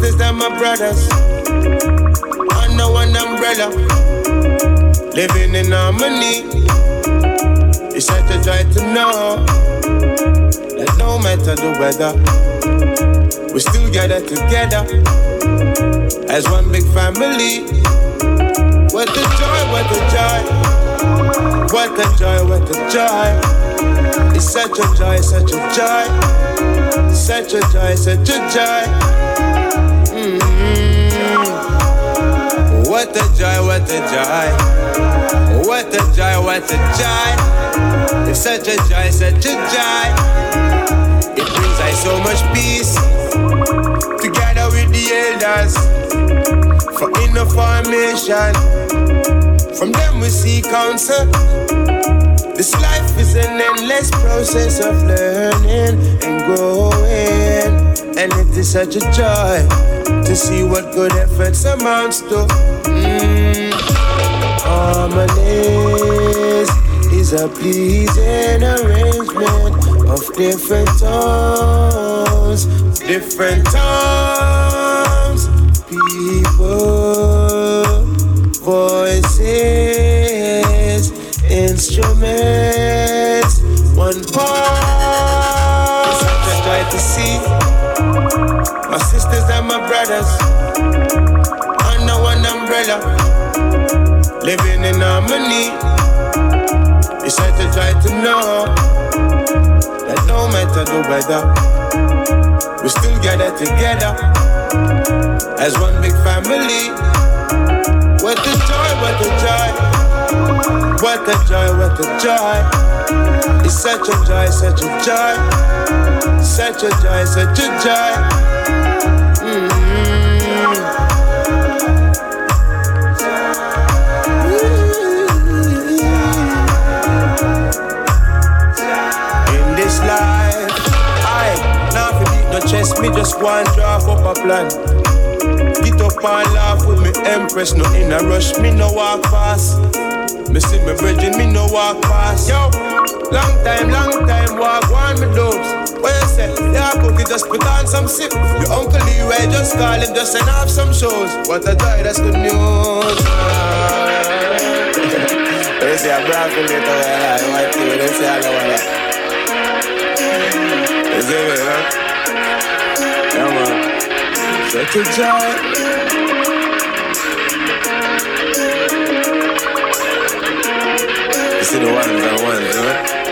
Speaker 20: Sisters and my brothers under one umbrella, living in harmony. It's such a joy to know that no matter the weather, we still gather together as one big family. What a joy, what a joy, what a joy, what a joy. It's such a joy, such a joy, such a joy, such a joy. What a joy, what a joy. What a joy, what a joy. It's such a joy, such a joy. It brings us so much peace. Together with the elders for inner formation. From them we see counsel. This life is an endless process of learning and growing. And it is such a joy to see what good efforts amounts to. Mm. Is a pleasing arrangement of different tones, different tones, people, voices, instruments, one part. Brothers under one umbrella, living in harmony. It's such a joy to know that no matter the weather, we still gather together as one big family. What a joy, what a joy, what a joy, what a joy. It's such a joy, such a joy, such a joy, such a joy. Mm. me just want draw up a plan. Get up and laugh with me empress, no in a rush, me no walk fast. Me see me brethren, me no walk fast. Yo,
Speaker 39: Long time, long time, walk one with dopes. What you say? Yeah, cookie, just put on some sip. Your uncle Leroy just call him, just send off some shows. What a joy, that's good news. They say I'm for later, I want to. They say I want that. You see me, huh? Yeah, man. Such a joy. You see the ones and ones,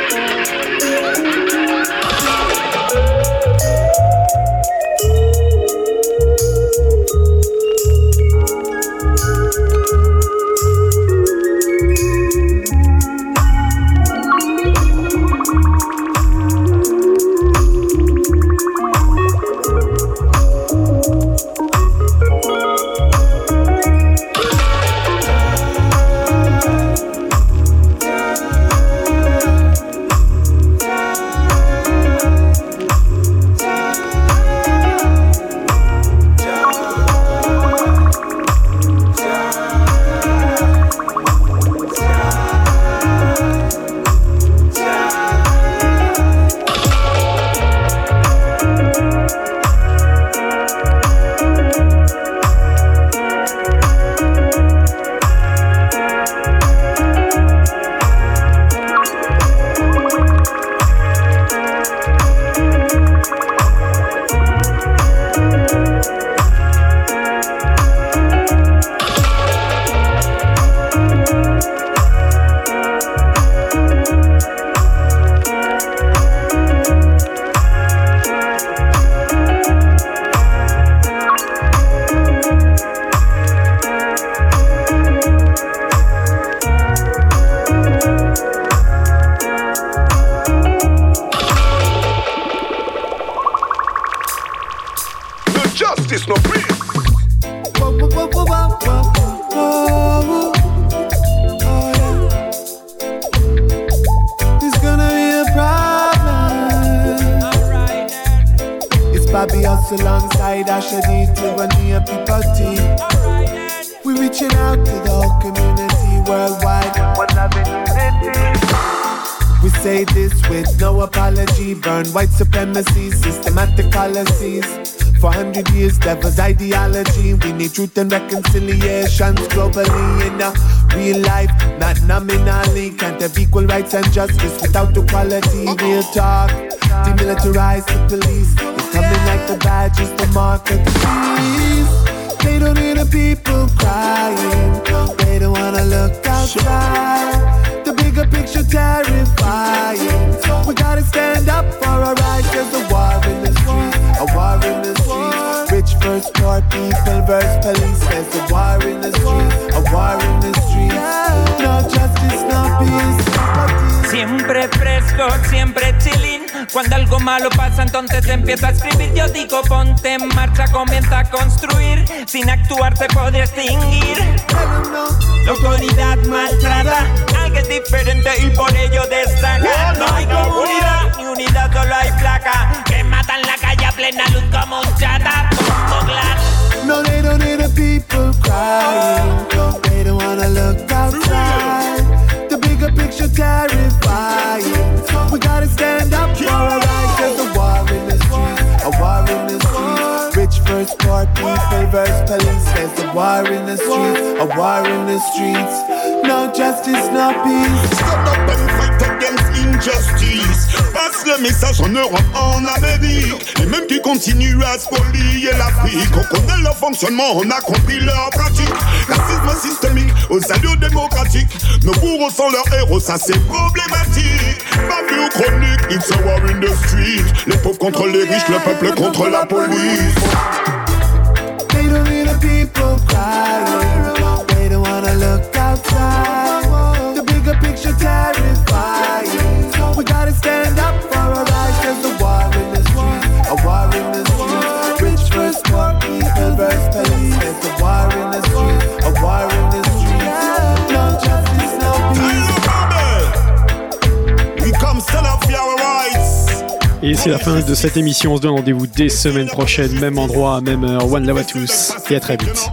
Speaker 39: huh?
Speaker 33: truth and reconciliations globally in a real life, not nominally. Can't have equal rights and justice without equality. Real talk, demilitarize the police. It's coming like the badges, the mark of the beast. They don't hear the people crying. They don't wanna look outside. Bigger picture terrifying. We gotta stand up for our rights. There's a war in the streets, a war in the streets. Rich first, poor people versus police. There's a war in the streets, a war in the streets. No justice, no peace.
Speaker 40: Siempre fresco, siempre chilling. Cuando algo malo pasa, entonces empiezo a escribir. Yo digo, ponte en marcha, comienza a construir. Sin actuar te puede extinguir. La autoridad maltrata, algo es diferente y por ello destaca. No hay comunidad ni unidad, solo hay placa. Que matan la calle a plena luz como un chata.
Speaker 33: No, they don't hear the people crying. They don't wanna look outside. Terrifying. We gotta stand up for our rights. There's a war in the streets, a war in the streets. Rich versus poor people versus police. There's a war in the streets, a war in the streets. No justice, no peace.
Speaker 41: Stand up and fight against injustice. Le message en Europe, en Amérique. Les mêmes qui continuent à spolier l'Afrique. On connaît leur fonctionnement, on a compris leur pratique. Racisme systémique aux allures démocratiques. Nos bourreaux sont leurs héros, ça c'est problématique. Bavure chronique, it's a war in the street. Les pauvres contre les riches, le peuple contre la police.
Speaker 33: They don't people. They don't look outside.
Speaker 2: c'est la fin de cette émission. On se donne rendez-vous dès semaine prochaine, même endroit, même heure. One love à tous et à très vite.